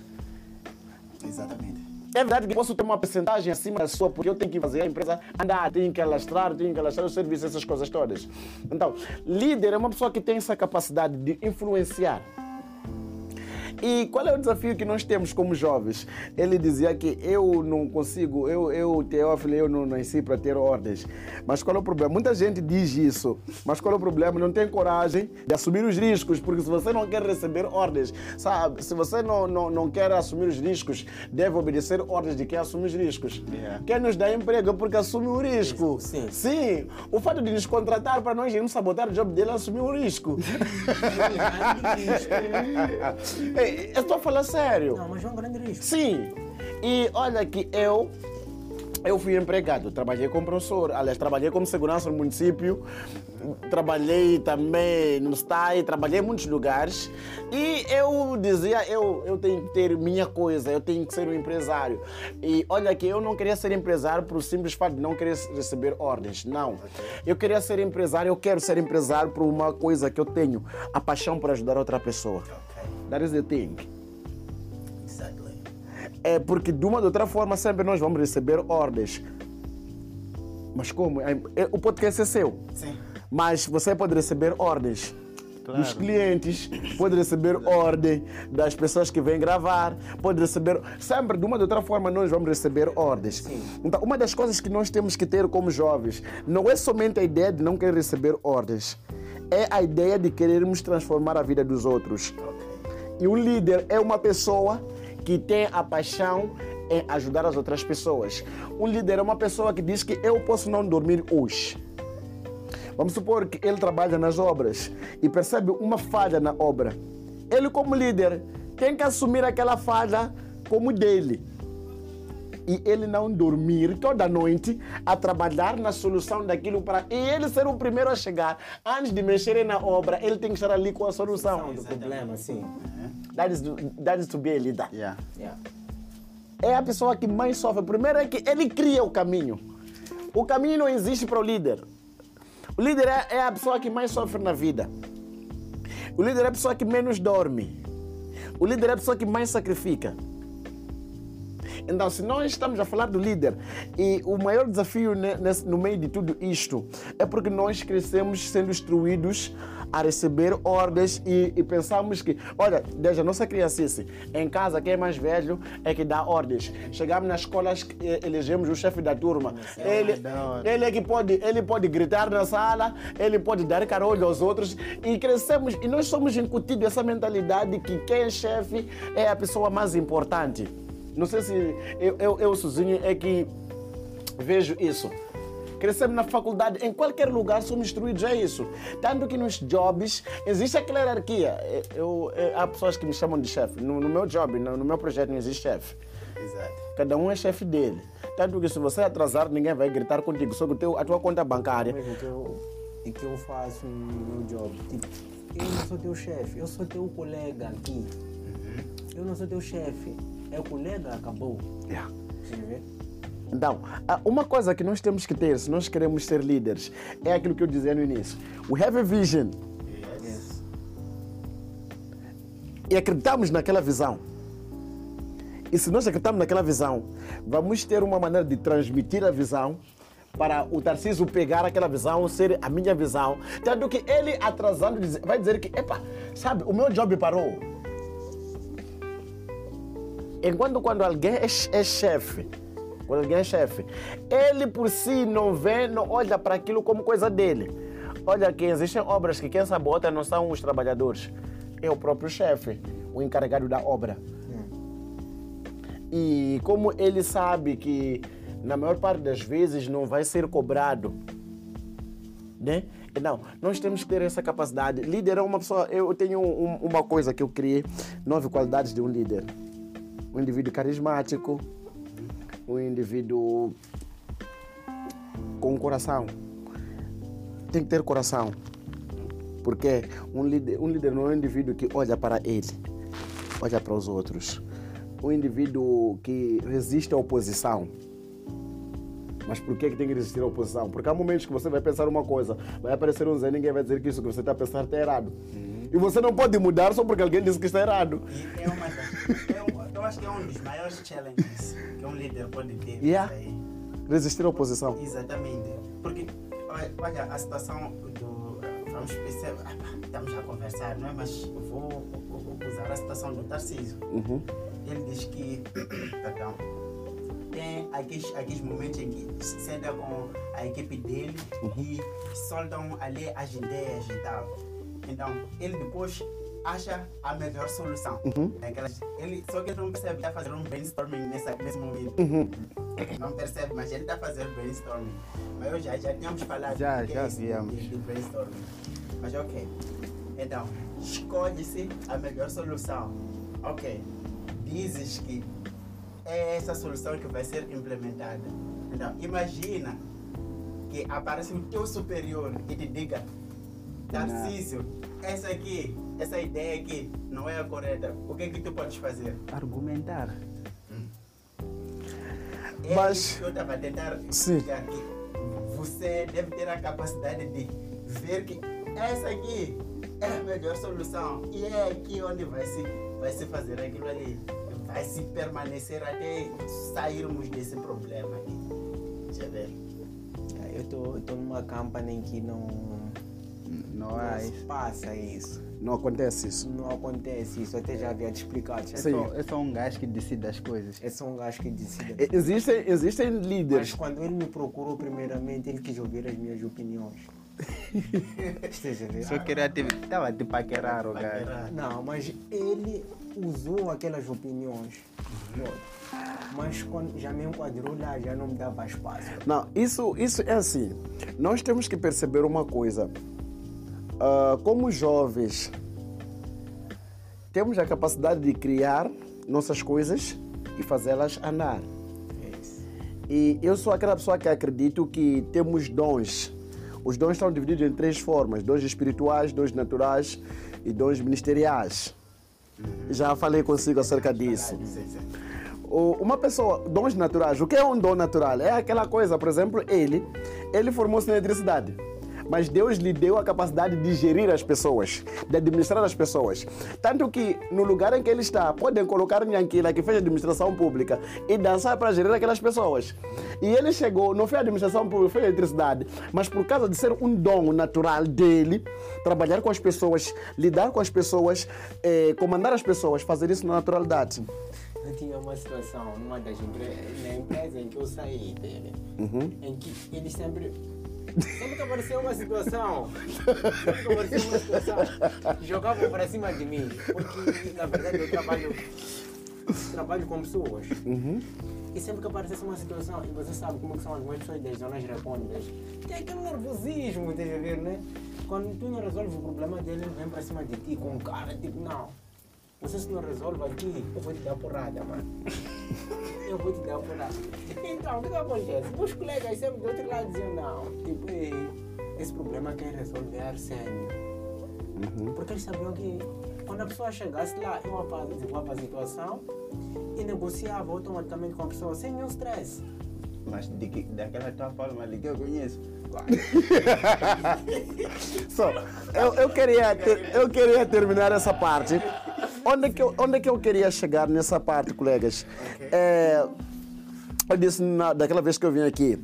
Exatamente. É verdade que posso ter uma porcentagem acima da sua, porque eu tenho que fazer a empresa andar, tenho que alastrar, tenho que alastrar o serviço, essas coisas todas. Então, líder é uma pessoa que tem essa capacidade de influenciar. E qual é o desafio que nós temos como jovens? Ele dizia que eu não consigo, eu, eu Teófilo, eu não nasci para ter ordens. Mas qual é o problema? Muita gente diz isso, mas qual é o problema? Não tem coragem de assumir os riscos, porque se você não quer receber ordens, sabe? Se você não, não, não quer assumir os riscos, deve obedecer ordens de quem assume os riscos. Yeah. Quem nos dá emprego é porque assume o risco. Sim. Sim. O fato de nos contratar para nós irmos sabotar o job dele é assumir o risco. Ei, eu estou a falar sério. Não, mas é um grande risco. Sim. E olha que eu eu fui empregado, trabalhei como professor, aliás, trabalhei como segurança no município, trabalhei também no STAI, trabalhei em muitos lugares e eu dizia, eu, eu tenho que ter minha coisa, eu tenho que ser um empresário. E olha que eu não queria ser empresário por simples fato de não querer receber ordens, não. Eu queria ser empresário, eu quero ser empresário por uma coisa que eu tenho, a paixão por ajudar outra pessoa. That is the thing. Exactly. É porque de uma ou de outra forma sempre nós vamos receber ordens. Mas como? É- é- O podcast é seu. Sim. Mas você pode receber ordens Claro. dos clientes, pode receber ordem das pessoas que vêm gravar, pode receber. Sempre de uma ou de outra forma nós vamos receber ordens. Então, uma das coisas que nós temos que ter como jovens não é somente a ideia de não querer receber ordens, é a ideia de querermos transformar a vida dos outros. E o líder é uma pessoa que tem a paixão em ajudar as outras pessoas. Um líder é uma pessoa que diz que eu posso não dormir hoje. Vamos supor que ele trabalha nas obras e percebe uma falha na obra. Ele, como líder, tem que assumir aquela falha como dele. E ele não dormir toda noite a trabalhar na solução daquilo para. E ele ser o primeiro a chegar. Antes de mexerem na obra, ele tem que estar ali com a solução. Do problema, sim. That is, that is to be a leader. Yeah. Yeah. É a pessoa que mais sofre. Primeiro é que ele cria o caminho. O caminho não existe para o líder. O líder é, é a pessoa que mais sofre na vida. O líder é a pessoa que menos dorme. O líder é a pessoa que mais sacrifica. Então, se nós estamos a falar do líder e o maior desafio no meio de tudo isto é porque nós crescemos sendo instruídos a receber ordens e, e pensamos que, olha, desde a nossa criancice, em casa quem é mais velho é que dá ordens. Chegamos nas escolas, eh, elegemos o chefe da turma. Ele, da hora. ele é que pode, ele pode gritar na sala, ele pode dar carolho aos outros e crescemos e nós somos incutidos essa mentalidade que quem é chefe é a pessoa mais importante. Não sei se eu, eu, eu sozinho é que vejo isso. Crescemos na faculdade, em qualquer lugar somos instruídos a isso. Tanto que nos jobs existe aquela hierarquia. Eu, eu- há pessoas que me chamam de chefe. No, no meu job, no, no meu projeto não existe chefe. Exato. Cada um é chefe dele. Tanto que se você atrasar, ninguém vai gritar contigo sobre o teu, a tua conta bancária. Mesmo que eu, e que eu faço no meu job. Tipo, eu não sou teu chefe, eu sou teu colega aqui. Eu não sou teu chefe. É colega, acabou. Yeah. Então, ah, uma coisa que nós temos que ter, se nós queremos ser líderes, é aquilo que eu dizia no início. We have a vision. E acreditamos naquela visão. E se nós acreditamos naquela visão, vamos ter uma maneira de transmitir a visão para o Tarcísio pegar aquela visão, ser a minha visão. Tanto que ele atrasando vai dizer que, epa, sabe, o meu job parou. Enquanto quando alguém é, é chefe, quando alguém é chefe, ele por si não vê, não olha para aquilo como coisa dele. Olha que existem obras que quem sabota não são os trabalhadores, é o próprio chefe, o encarregado da obra. E como ele sabe que na maior parte das vezes não vai ser cobrado, né? Não, nós temos que ter essa capacidade. Líder é uma pessoa. Eu tenho um- uma coisa que eu criei: nove qualidades de um líder. Um indivíduo carismático, um indivíduo com coração. Tem que ter coração. Porque um líder, um líder não é um indivíduo que olha para ele, olha para os outros. Um indivíduo que resiste à oposição. Mas por que, que tem que resistir à oposição? Porque há momentos que você vai pensar uma coisa, vai aparecer um Zé ninguém vai dizer que isso que você está a pensar está errado. E você não pode mudar só porque alguém disse que está errado. É uma é um, eu acho que é um dos maiores challenges que um líder pode ter. Yeah. aí. Resistir à oposição. Exatamente. Porque, olha, a situação do. Vamos pensar. ah, Estamos a conversar, não é? Mas vou, vou- usar a situação do Tarcísio. Uhum. Ele diz que. perdão. Tem aqueles, aqueles momentos em que se senta com a equipe dele e soltam ali as ideias e tal. Então, ele depois acha a melhor solução. Aquelas, ele, só que ele não percebe está fazendo um brainstorming nessa, nesse momento. Não percebe, mas ele está fazendo brainstorming. Mas eu já, já tínhamos falado Já, já é viemos. de, de brainstorming. Mas ok. Então, escolhe-se a melhor solução. Ok. Dizes que é essa solução que vai ser implementada. Então, imagina que aparece o teu superior e te diga Tarcísio, essa aqui, essa ideia aqui não é a correta. O que é que tu podes fazer? Argumentar. É Mas- eu estava a tentar Sim. explicar que você deve ter a capacidade de ver que essa aqui é a melhor solução e é aqui onde vai se, vai se fazer aquilo ali. Vai se permanecer até sairmos desse problema aqui. Deixa eu ver. Eu estou numa campana em que não, Não se isso. passa isso. Não acontece isso. Não acontece isso. Até já havia te explicado. É Sim. só, é só um gajo que decide as coisas. É só um gajo que decide. E- Existem, existem Mas líderes. quando ele me procurou primeiramente, ele quis ouvir as minhas opiniões. Esteja a ver? Só queria te. Estava a te paquerar, o gajo. Não, mas ele usou aquelas opiniões. Mas quando já me enquadrou lá, já não me dava espaço. Não, isso, isso é assim. Nós temos que perceber uma coisa. Ah, como jovens, temos a capacidade de criar nossas coisas e fazê-las andar. E eu sou aquela pessoa que acredito que temos dons. Os dons estão divididos em três formas: dons espirituais, dons naturais e dons ministeriais. Já falei consigo acerca disso. Uma pessoa, dons naturais, o que é um dom natural? É aquela coisa, por exemplo, ele, ele formou-se na eletricidade. Mas Deus lhe deu a capacidade de gerir as pessoas, de administrar as pessoas. Tanto que no lugar em que ele está, podem colocar Nhanquila, que fez administração pública, e dançar para gerir aquelas pessoas. E ele chegou, não fez administração pública, fez eletricidade, mas por causa de ser um dom natural dele, trabalhar com as pessoas, lidar com as pessoas, eh, comandar as pessoas, fazer isso na naturalidade. Eu tinha uma situação numa das empresas, na empresa em que eu saí dele, em que ele sempre. Sempre que aparecia uma situação, sempre que aparecia uma situação, jogavam para cima de mim. Porque, na verdade, eu trabalho, trabalho com pessoas. E sempre que aparecesse uma situação, e você sabe como é são algumas pessoas das zonas recônditas, tem aquele nervosismo, tem a ver, né? Quando tu não resolves o problema dele, ele vem para cima de ti com cara, tipo, não. Você se não resolve aqui, eu vou te dar porrada, mano. Eu vou te dar porrada. Então, o que, acontece? Meus colegas sempre do outro lado diziam, não, tipo, "Ei, esse problema quem resolve é Arsênio. Porque eles sabiam que quando a pessoa chegasse lá, eu apaziguava a situação e negociava automaticamente com a pessoa sem nenhum stress. Mas de que, daquela tua palma ali que eu conheço. So, eu, eu, queria ter- eu queria terminar essa parte. Onde é, que eu, onde é que eu queria chegar nessa parte, colegas? É, eu disse na- daquela vez que eu vim aqui,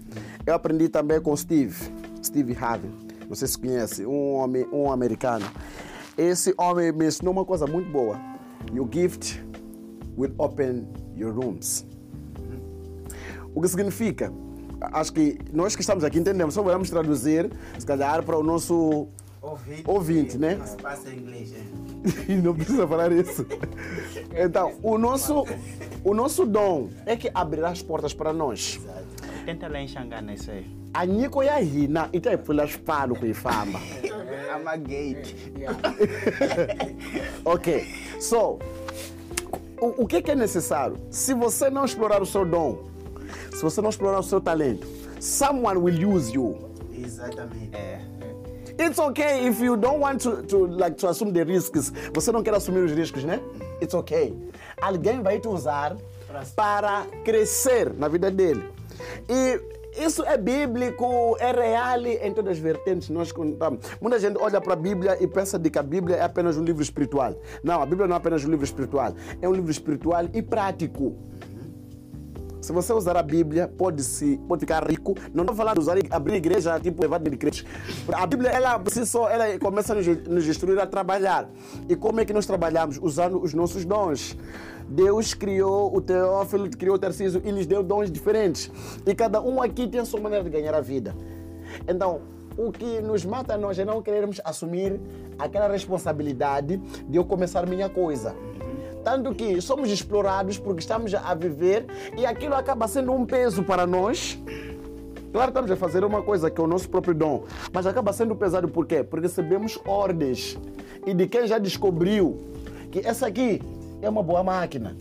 eu aprendi também com Steve, Steve Harvey. Não sei se conhece, um homem, um americano. Esse homem me ensinou uma coisa muito boa. Your gift will open your rooms. O que significa? Acho que nós que estamos aqui entendemos, só vamos traduzir, se calhar, para o nosso Ouvinte, Ouvinte, né? Não se passa em inglês, é. não precisa falar isso. Então, o nosso, o nosso dom é que abrirá as portas para nós. Tenta lá enxangar nisso aí. A Nico e a Rina, e tem pelas palo com fama. I'm a gate. Ok, so, o, o que, que é necessário? Se você não explorar o seu dom, se você não explorar o seu talento, someone will use you. Exatamente. É. It's okay if you don't want to, to, like, to assume the risks. Você não quer assumir os riscos, né? It's okay. Alguém vai te usar para crescer na vida dele. E isso é bíblico, é real em todas as vertentes. Nós contamos. Muita gente olha para a Bíblia e pensa de que a Bíblia é apenas um livro espiritual. Não, a Bíblia não é apenas um livro espiritual. É um livro espiritual e prático. Se você usar a Bíblia, pode, se, pode ficar rico. Não estou falando de usar, abrir igreja, tipo, levar de crentes. A Bíblia, ela, por si só, ela começa a nos, nos instruir a trabalhar. E como é que nós trabalhamos? Usando os nossos dons. Deus criou o Teófilo, criou o Tarcísio e lhes deu dons diferentes. E cada um aqui tem a sua maneira de ganhar a vida. Então, o que nos mata a nós é não querermos assumir aquela responsabilidade de eu começar minha coisa. Tanto que somos explorados porque estamos a viver e aquilo acaba sendo um peso para nós. Claro, estamos a fazer uma coisa que é o nosso próprio dom, mas acaba sendo pesado por quê? Porque recebemos ordens e de quem já descobriu que essa aqui é uma boa máquina.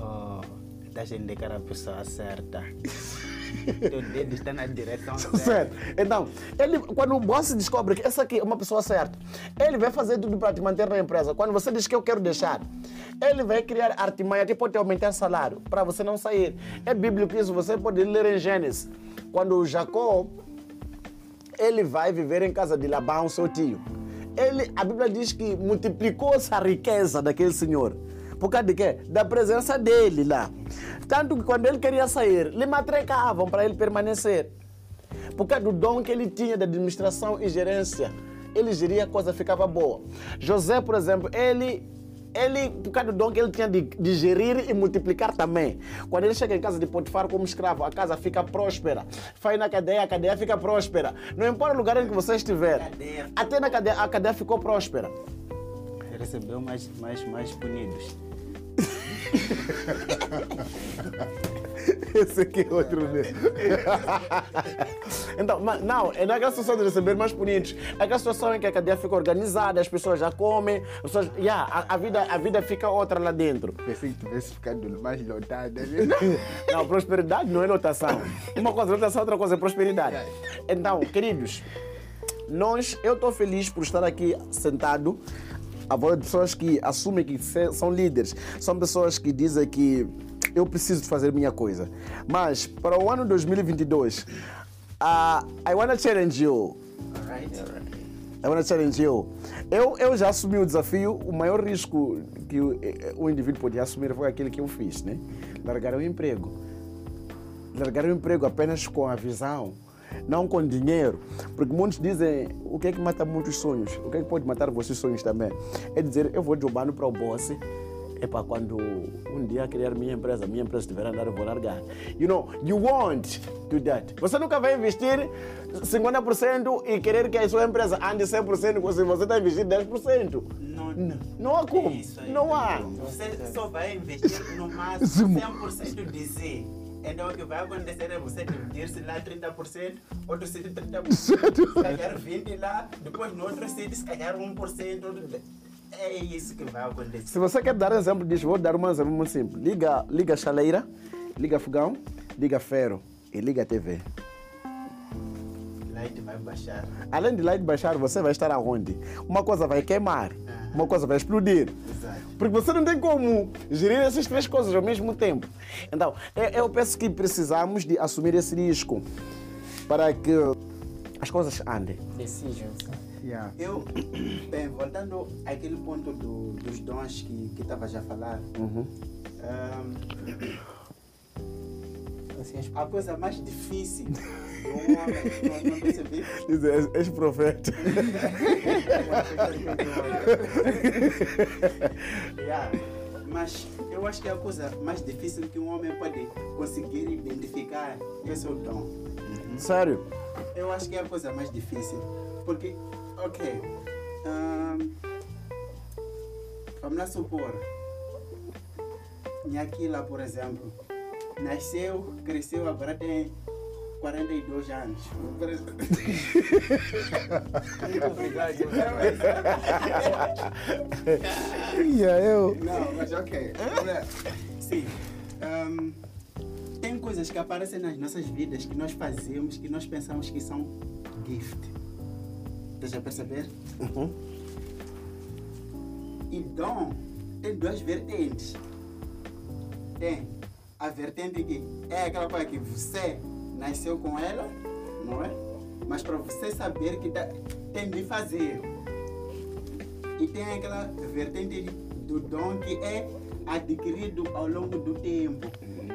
Oh, estás a indicar a pessoa certa. Teu dedo está na direção certa. Certo. Então, ele, quando o boss descobre que essa aqui é uma pessoa certa, ele vai fazer tudo para te manter na empresa. Quando você diz que eu quero deixar, ele vai criar artimanha que pode te aumentar salário para você não sair. É bíblico isso, você pode ler em Gênesis. Quando Jacó, ele vai viver em casa de Labão, seu tio. Ele, a Bíblia diz que multiplicou-se a riqueza daquele senhor. Por causa de quê? Da presença dele lá. Tanto que quando ele queria sair, lhe matrecavam para ele permanecer. Por causa do dom que ele tinha de administração e gerência. Ele geria a coisa, ficava boa. José, por exemplo, ele, ele por causa do dom que ele tinha de, de gerir e multiplicar também. Quando ele chega em casa de Potifar como escravo, a casa fica próspera. Vai na cadeia, a cadeia fica próspera. Não importa o lugar em que você estiver. Cadeia. Até na cadeia, a cadeia ficou próspera. Recebeu mais, mais, mais punidos. Esse aqui é outro mesmo. então, mas não, é naquela situação de receber mais punidos. É aquela situação em que a cadeia fica organizada, as pessoas já comem, as pessoas, yeah, a, a vida, a vida fica outra lá dentro. Pensei que tivesse ficado mais lotado ali. Não, prosperidade não é lotação. Uma coisa é lotação, outra coisa é prosperidade. Então, queridos, nós, eu estou feliz por estar aqui sentado a voz de pessoas que assumem que são líderes. São pessoas que dizem que eu preciso de fazer minha coisa. Mas, para o ano 2022, uh, I want to challenge you. Alright? I want to challenge you. Eu, eu já assumi o desafio, o maior risco que o, eh, o indivíduo podia assumir foi aquele que eu fiz, né? Largar o emprego. Largar o emprego apenas com a visão, não com dinheiro. Porque muitos dizem, o que é que mata muitos sonhos? O que é que pode matar vossos sonhos também? É dizer, eu vou jogando para o boss, é para quando um dia criar minha empresa, minha empresa estiver a andar, eu vou largar. You know, you won't do that. Você nunca vai investir 50% e querer que a sua empresa ande 100% se você está investindo 10%. Não, Não há como. É. Não há. Você só vai investir no máximo 100% de si. Então o que vai acontecer é você dividir-se lá 30%, outro sítio 30%, se calhar 20% lá, depois no outro sítio se calhar 1%. outro- É isso que vai acontecer. Se você quer dar um exemplo disso, vou dar um exemplo muito simples. Liga, liga chaleira, liga fogão, liga ferro e liga a TV. Light vai baixar. Além de light baixar, você vai estar aonde? Uma coisa vai queimar. Aham. Uma coisa vai explodir. Exato. Porque você não tem como gerir essas três coisas ao mesmo tempo. Então, eu, eu penso que precisamos de assumir esse risco para que as coisas andem. Decisions. Yeah. Eu, bem, voltando àquele ponto do- dos dons que que estava já a falar, Uhum. ahm, Assim, as- a coisa mais difícil do homem, não, percebi? Diz, és, és profeta. Yeah. Mas eu acho que a coisa mais difícil que um homem pode conseguir identificar é o dom. Sério? Eu acho que é a coisa mais difícil. Porque, ok. ahn, vamos lá supor. Nhaquila, por exemplo, nasceu, cresceu, agora tem 42 anos. Obrigado. Ia eu. Não, mas ok. Sim. Ahn, tem coisas que aparecem nas nossas vidas que nós fazemos, que nós pensamos que são gift. Deixa eu perceber? Uhum. E dom tem duas vertentes. Tem a vertente que é aquela coisa que você nasceu com ela, não é? Mas para você saber que tá- tem de fazer. E tem aquela vertente do dom que é adquirido ao longo do tempo.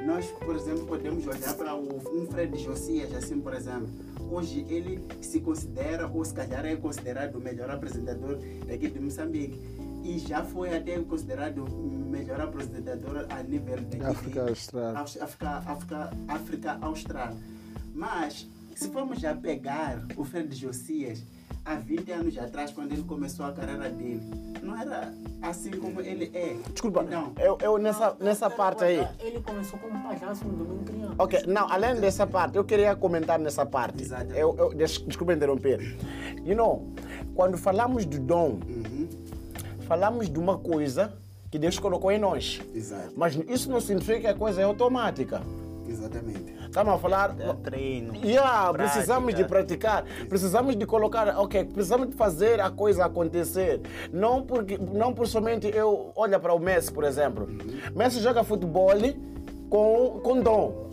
Nós, por exemplo, podemos olhar para um Fred Josias, assim, por exemplo. Hoje ele se considera, ou se calhar é considerado o melhor apresentador daqui de Moçambique. E já foi até considerado melhor apresentador a nível daqui África de, Austral. Aus- África, África, África Austral. Mas, se formos já pegar o Fred Josias, há 20 anos atrás, quando ele começou a carreira dele, não era assim como ele é. Desculpa, Não. eu, eu nessa, nessa parte aí. Ele começou como palhaço no domingo criança. Ok, não, além dessa parte, eu queria comentar nessa parte. Exato. Eu, eu, des- desculpa interromper. You know, quando falamos de dom, Uhum. Falamos de uma coisa que Deus colocou em nós. Exato. Mas isso não significa que a coisa é automática. Exatamente. Estamos a falar. É treino. Yeah, prática. precisamos de praticar, precisamos de colocar, ok, precisamos de fazer a coisa acontecer. Não porque, não por somente eu olha para o Messi, por exemplo. Messi joga futebol com com dom.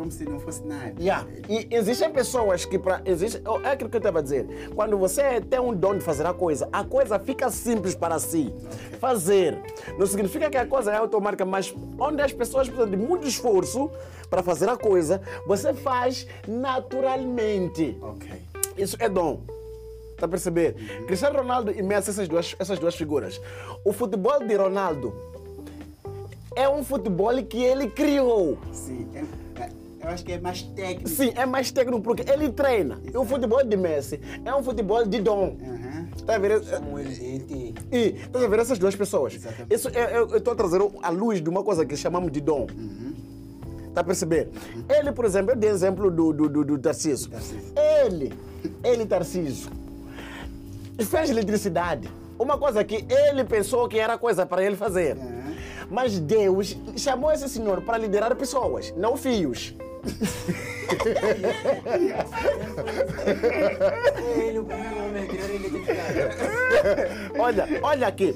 Como se não fosse nada. Yeah. E existem pessoas que para existe oh, é aquilo que eu estava a dizer. Quando você tem um dom de fazer a coisa, a coisa fica simples para si. Fazer não significa que a coisa é automática, mas onde as pessoas precisam de muito esforço para fazer a coisa, você faz naturalmente. Ok. Isso é dom. Está a perceber? Cristiano Ronaldo e Messi, essas duas, essas duas figuras. O futebol de Ronaldo é um futebol que ele criou. Sim. é- eu acho que é mais técnico. Sim, é mais técnico porque ele treina. E o futebol de Messi é um futebol de dom. Aham. Tá a ET. E tá a ver essas duas pessoas. Exatamente. Isso é- eu estou a trazer à luz de uma coisa que chamamos de dom. Tá a perceber? Ele, por exemplo, eu dei exemplo do, do, do, do Tarcísio. Tarcísio. Ele, ele, Tarcísio, fez eletricidade. Uma coisa que ele pensou que era coisa para ele fazer. Aham. Mas Deus chamou esse senhor para liderar pessoas, não fios. É. Olha, olha aqui.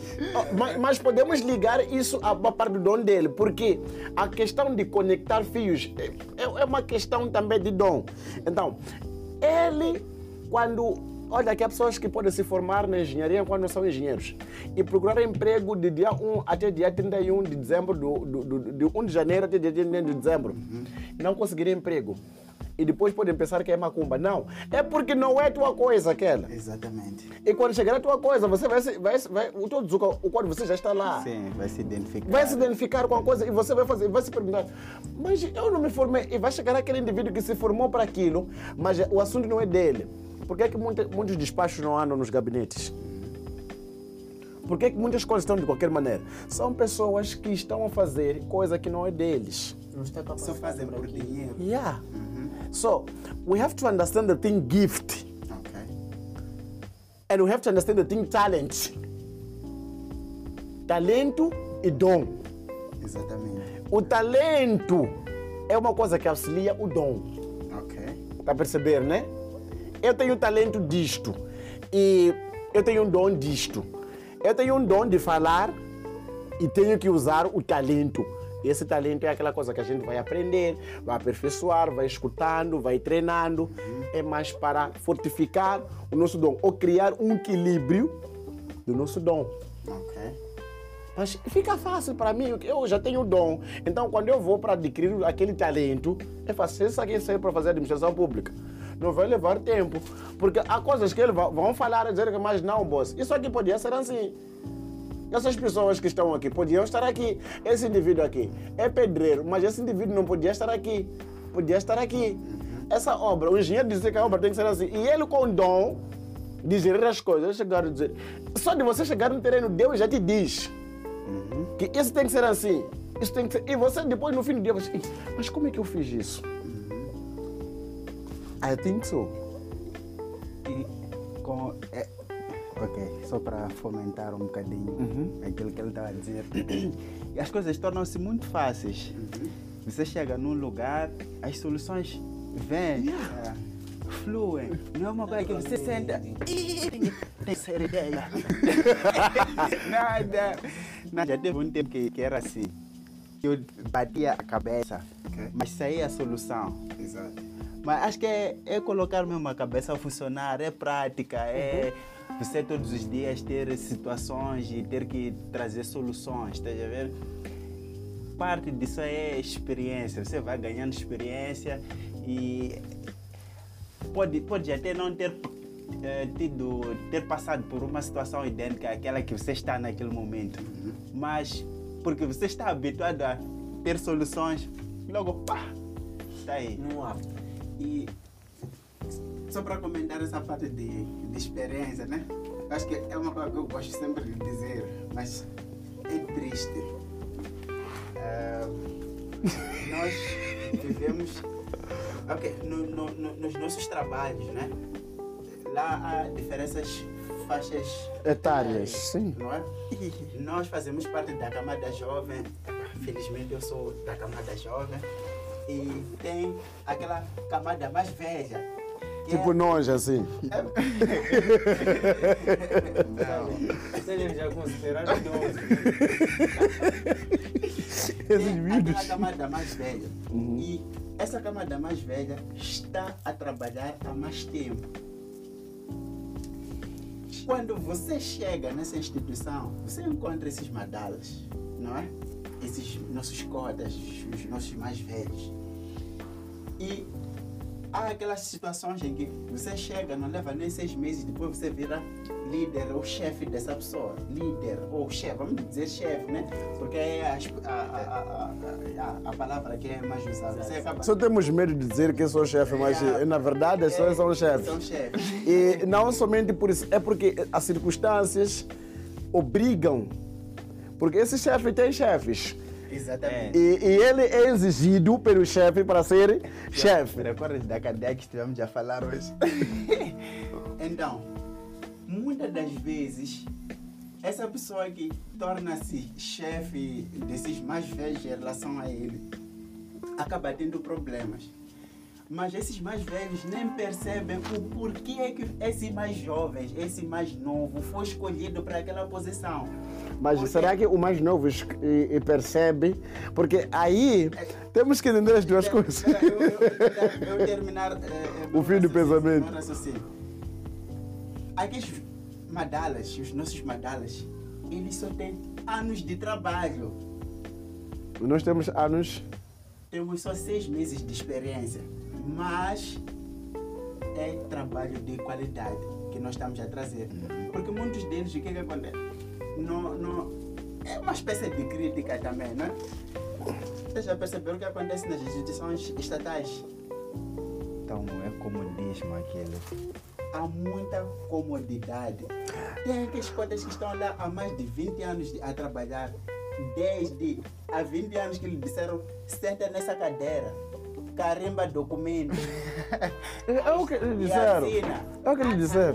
Mas podemos ligar isso à parte do dom dele, porque a questão de conectar fios é, é uma questão também de dom. Então, ele, quando. Olha, que há pessoas que podem se formar na engenharia quando não são engenheiros e procurar emprego de dia 1 até dia 31 de dezembro, do, do, do, de 1 de janeiro até dia 31 de dezembro. Não conseguir emprego. E depois podem pensar que é macumba. Não, é porque não é tua coisa aquela. Exatamente. E quando chegar a tua coisa, você vai, se- vai, vai o teu o qual você já está lá. Sim, vai se identificar. Vai se identificar com a coisa e você vai fazer, vai se perguntar, mas eu não me formei. E vai chegar aquele indivíduo que se formou para aquilo, mas o assunto não é dele. Por que, é que muita- muitos despachos não andam nos gabinetes? Por que, é que muitas coisas estão de qualquer maneira? São pessoas que estão a fazer coisa que não é deles. Não está Só capacitado fazem para por dinheiro. Yeah. So, we have to understand the thing gift. Ok. And we have to understand the thing talent. Talento e dom. Exatamente. O talento é uma coisa que auxilia o dom. Ok. Tá a perceber, né? Eu tenho talento disto e eu tenho um dom disto. Eu tenho um dom de falar e tenho que usar o talento. Esse talento é aquela coisa que a gente vai aprender, vai aperfeiçoar, vai escutando, vai treinando. É mais para fortificar o nosso dom ou criar um equilíbrio do nosso dom. Mas fica fácil para mim, eu já tenho dom. Então, quando eu vou para adquirir aquele talento, é fácil. Se alguém sair para fazer administração pública, não vai levar tempo. Porque há coisas que eles vão falar e dizer que, mas não, boss, isso aqui podia ser assim. Essas pessoas que estão aqui podiam estar aqui. Esse indivíduo aqui é pedreiro, mas esse indivíduo não podia estar aqui. Podia estar aqui. Essa obra, o engenheiro dizia que a obra tem que ser assim. E ele com o dom de gerir as coisas, chegar a dizer. Só de você chegar no terreno, Deus já te diz que isso tem que ser assim. Isso tem que ser. E você depois no fim do dia você. Mas como é que eu fiz isso? I think so. E com, é, ok, só para fomentar um bocadinho aquilo que ele estava a dizer. E as coisas tornam-se muito fáceis. Você chega num lugar, as soluções vêm, é, fluem. Não é uma coisa que você senta. "Ih, Tem ser ideia. Nada. Nada. Já teve um tempo que, que era assim. Eu batia a cabeça, Ok. mas saía a solução. Exato. Mas acho que é, é colocar mesmo a cabeça a funcionar, é prática, é você todos os dias ter situações e ter que trazer soluções, estás a ver? Parte disso é experiência, você vai ganhando experiência e pode, pode até não ter eh, tido, ter passado por uma situação idêntica àquela que você está naquele momento, mas porque você está habituado a ter soluções, logo pá, está aí. Não há. E só para comentar essa parte de, de experiência, né? Acho que é uma coisa que eu gosto sempre de dizer, mas é triste. Ah, nós vivemos ok, no- no- no- nos nossos trabalhos, né? Lá há diferentes faixas Etárias, sim. não é? Nós fazemos parte da camada jovem, felizmente eu sou da camada jovem, e tem aquela camada mais velha. Tipo é- nós, assim. Não. Seja já considerado idoso. Tem aquela camada mais velha. E essa camada mais velha está a trabalhar há mais tempo. Quando você chega nessa instituição, você encontra esses madalas, não é? Esses nossos cotas, os nossos mais velhos. E há aquelas situações em que você chega, não leva nem seis meses, depois você vira líder ou chefe dessa pessoa. Líder ou chefe, vamos dizer chefe, né? Porque é a, a, a, a, a, a palavra que é mais usada. Você acaba Só temos medo de dizer que eu sou chefe, mas eh, na verdade as pessoas são chefes. São chefes. E não somente por isso, é porque as circunstâncias obrigam. Porque esses chefes têm chefes. Exatamente. E, e ele é exigido pelo chefe para ser chefe. Me recordas da cadeia que estivemos a falar hoje? Então, muitas das vezes, essa pessoa que torna-se chefe desses mais velhos em relação a ele, acaba tendo problemas. Mas esses mais velhos nem percebem o porquê é que esse mais jovem, esse mais novo, foi escolhido para aquela posição. Mas Porque- será que o mais novo percebe? Porque aí temos que entender as duas coisas. eu, eu, eu, terminar eh, eh, O fio do pensamento. Aqueles madalas, os nossos madalas, eles só têm anos de trabalho. Nós temos anos. Temos só seis meses de experiência, mas é trabalho de qualidade que nós estamos a trazer. Porque muitos deles, o que, que acontece? Não, não, é uma espécie de crítica também, né? Vocês já perceberam o que acontece nas instituições estatais? Então é comodismo aquilo. há muita comodidade. Tem aqueles cotas que estão lá há mais de 20 anos a trabalhar. Desde há 20 anos que lhe disseram, senta nessa cadeira, carimba documento. É o que eles E disseram. É o que eles disseram.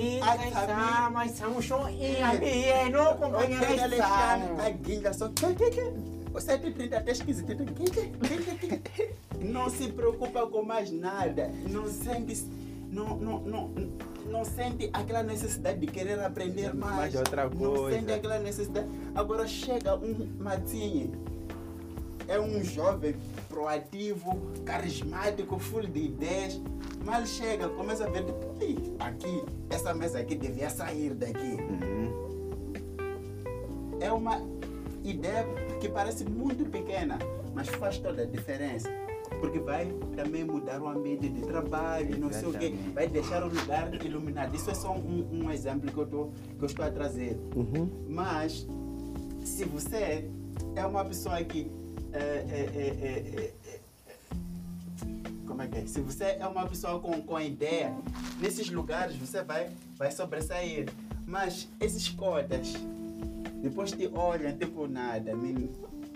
Ah, mas estamos só em ambiente, não Olha, acompanha Alexandre, a a guilha só. Que, que, que? O 730 até esquisito. Que, que, que, que, que? Não se preocupa com mais nada. Não sente. Não, não, não, não sente aquela necessidade de querer aprender mais. Mais outra Não coisa. sente aquela necessidade. Agora chega um Matinho, é um jovem proativo, carismático, full de ideias. Mal chega, começa a ver, tipo, "Ih, aqui, essa mesa aqui devia sair daqui. É uma ideia que parece muito pequena, mas faz toda a diferença. Porque vai também mudar o ambiente de trabalho, não sei o quê. Vai deixar o lugar iluminado. Isso é só um, um exemplo que eu, tô, que eu estou a trazer. Mas, se você é uma pessoa que. É, é, é, é, é, como é que é? Se você é uma pessoa com, com ideia, nesses lugares você vai, vai sobressair. Mas esses cotas, depois te olham, tipo nada. mim,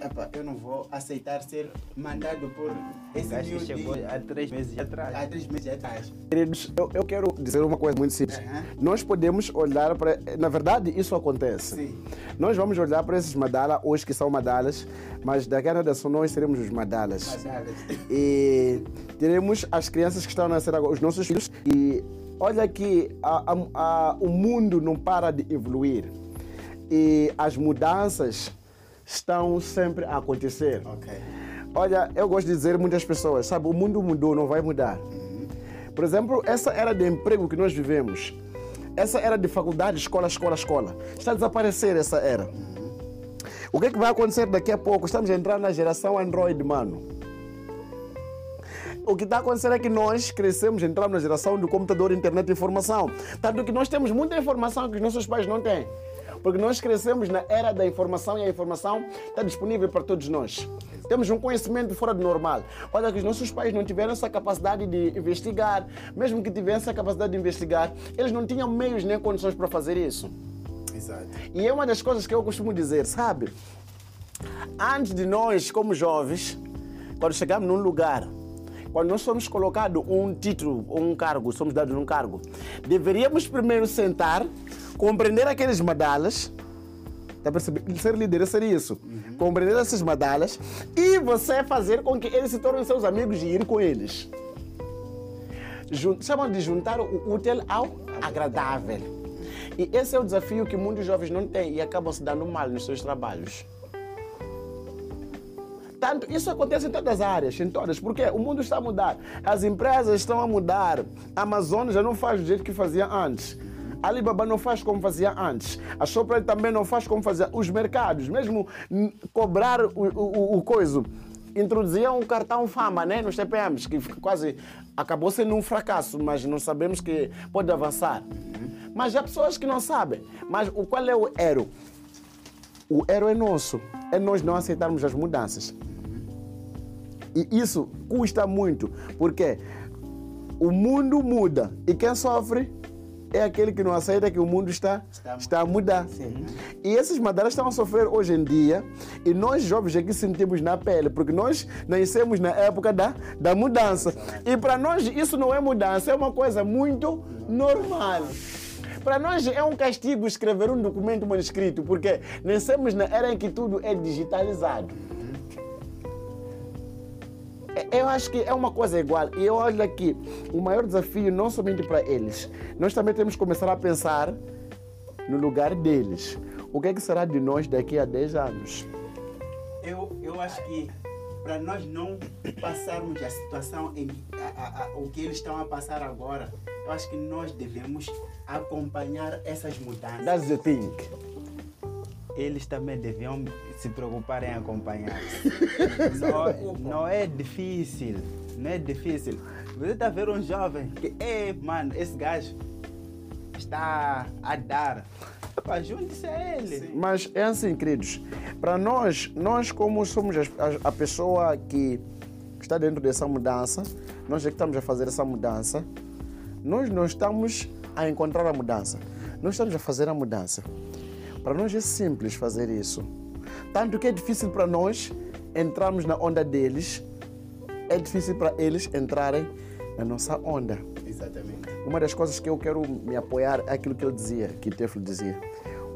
epa, eu não vou aceitar ser mandado por esse Acho que chegou de- há três meses atrás. há três meses atrás. Queridos, eu, eu quero dizer uma coisa muito simples. Nós podemos olhar para. Na verdade, isso acontece. Sim. Nós vamos olhar para esses madalas, hoje que são madalas, mas daqui a nada só nós seremos os madalas. E teremos as crianças que estão a nascer agora, os nossos filhos. E olha que a- a- a- o mundo não para de evoluir. E as mudanças estão sempre a acontecer. Ok. Olha, eu gosto de dizer muitas pessoas, sabe, o mundo mudou, não vai mudar. Por exemplo, essa era de emprego que nós vivemos, essa era de faculdade, escola, escola, escola, está a desaparecer essa era. O que, é que vai acontecer daqui a pouco? Estamos a entrar na geração Android, mano. O que está acontecendo é que nós crescemos, entramos na geração do computador, internet e informação. Tanto que nós temos muita informação que os nossos pais não têm. Porque nós crescemos na era da informação e a informação está disponível para todos nós. Temos um conhecimento fora do normal. Olha que os nossos pais não tiveram essa capacidade de investigar. Mesmo que tivessem essa capacidade de investigar, eles não tinham meios nem condições para fazer isso. Exato. E é uma das coisas que eu costumo dizer, sabe? Antes de nós, como jovens, quando chegamos num lugar, quando nós somos colocados um título ou um cargo, somos dados um cargo, deveríamos primeiro sentar, compreender aqueles madalas, Tá percebendo? Ser líder ser isso. Compreender essas madalas e você fazer com que eles se tornem seus amigos e ir com eles. Jun- Chamam de juntar o útil ao agradável. E esse é o desafio que muitos jovens não têm e acabam se dando mal nos seus trabalhos. Tanto, isso acontece em todas as áreas, em todas, porque o mundo está a mudar. As empresas estão a mudar. A Amazon já não faz do jeito que fazia antes. Alibaba não faz como fazia antes. A Shoprite também não faz como fazia. Os mercados, mesmo cobrar o, o, o coiso, introduziam um cartão fama né, nos TPMs, que quase acabou sendo um fracasso, mas não sabemos que pode avançar. Mas há pessoas que não sabem. Mas o qual é o ero? O ero é nosso. É nós não aceitarmos as mudanças. E isso custa muito, porque o mundo muda e quem sofre é aquele que não aceita que o mundo está, Está a está a mudar. E esses madaras estão a sofrer hoje em dia e nós jovens aqui sentimos na pele, porque nós nascemos na época da, da mudança. E para nós isso não é mudança, é uma coisa muito normal. Para nós é um castigo escrever um documento manuscrito, porque nascemos na era em que tudo é digitalizado. É- Eu acho que é uma coisa igual. E eu olho aqui, o maior desafio não somente para eles, nós também temos que começar a pensar no lugar deles. O que, é que será de nós daqui a 10 anos? Eu, eu acho que para nós não passarmos a situação em a- a- a- o que eles estão a passar agora, eu acho que nós devemos acompanhar essas mudanças. That's the thing. Eles também deviam se preocupar em acompanhar. não, não é difícil. Não é difícil. Você está a ver um jovem que, ei, mano, esse gajo está a dar. Epa, junte-se a ele. Mas é assim, queridos. Para nós, nós como somos a, a pessoa que está dentro dessa mudança, nós é que estamos a fazer essa mudança, nós não estamos a encontrar a mudança. Nós estamos a fazer a mudança. Para nós é simples fazer isso. Tanto que é difícil para nós entrarmos na onda deles, é difícil para eles entrarem na nossa onda. Exatamente. Uma das coisas que eu quero me apoiar é aquilo que ele dizia, que Teflo dizia.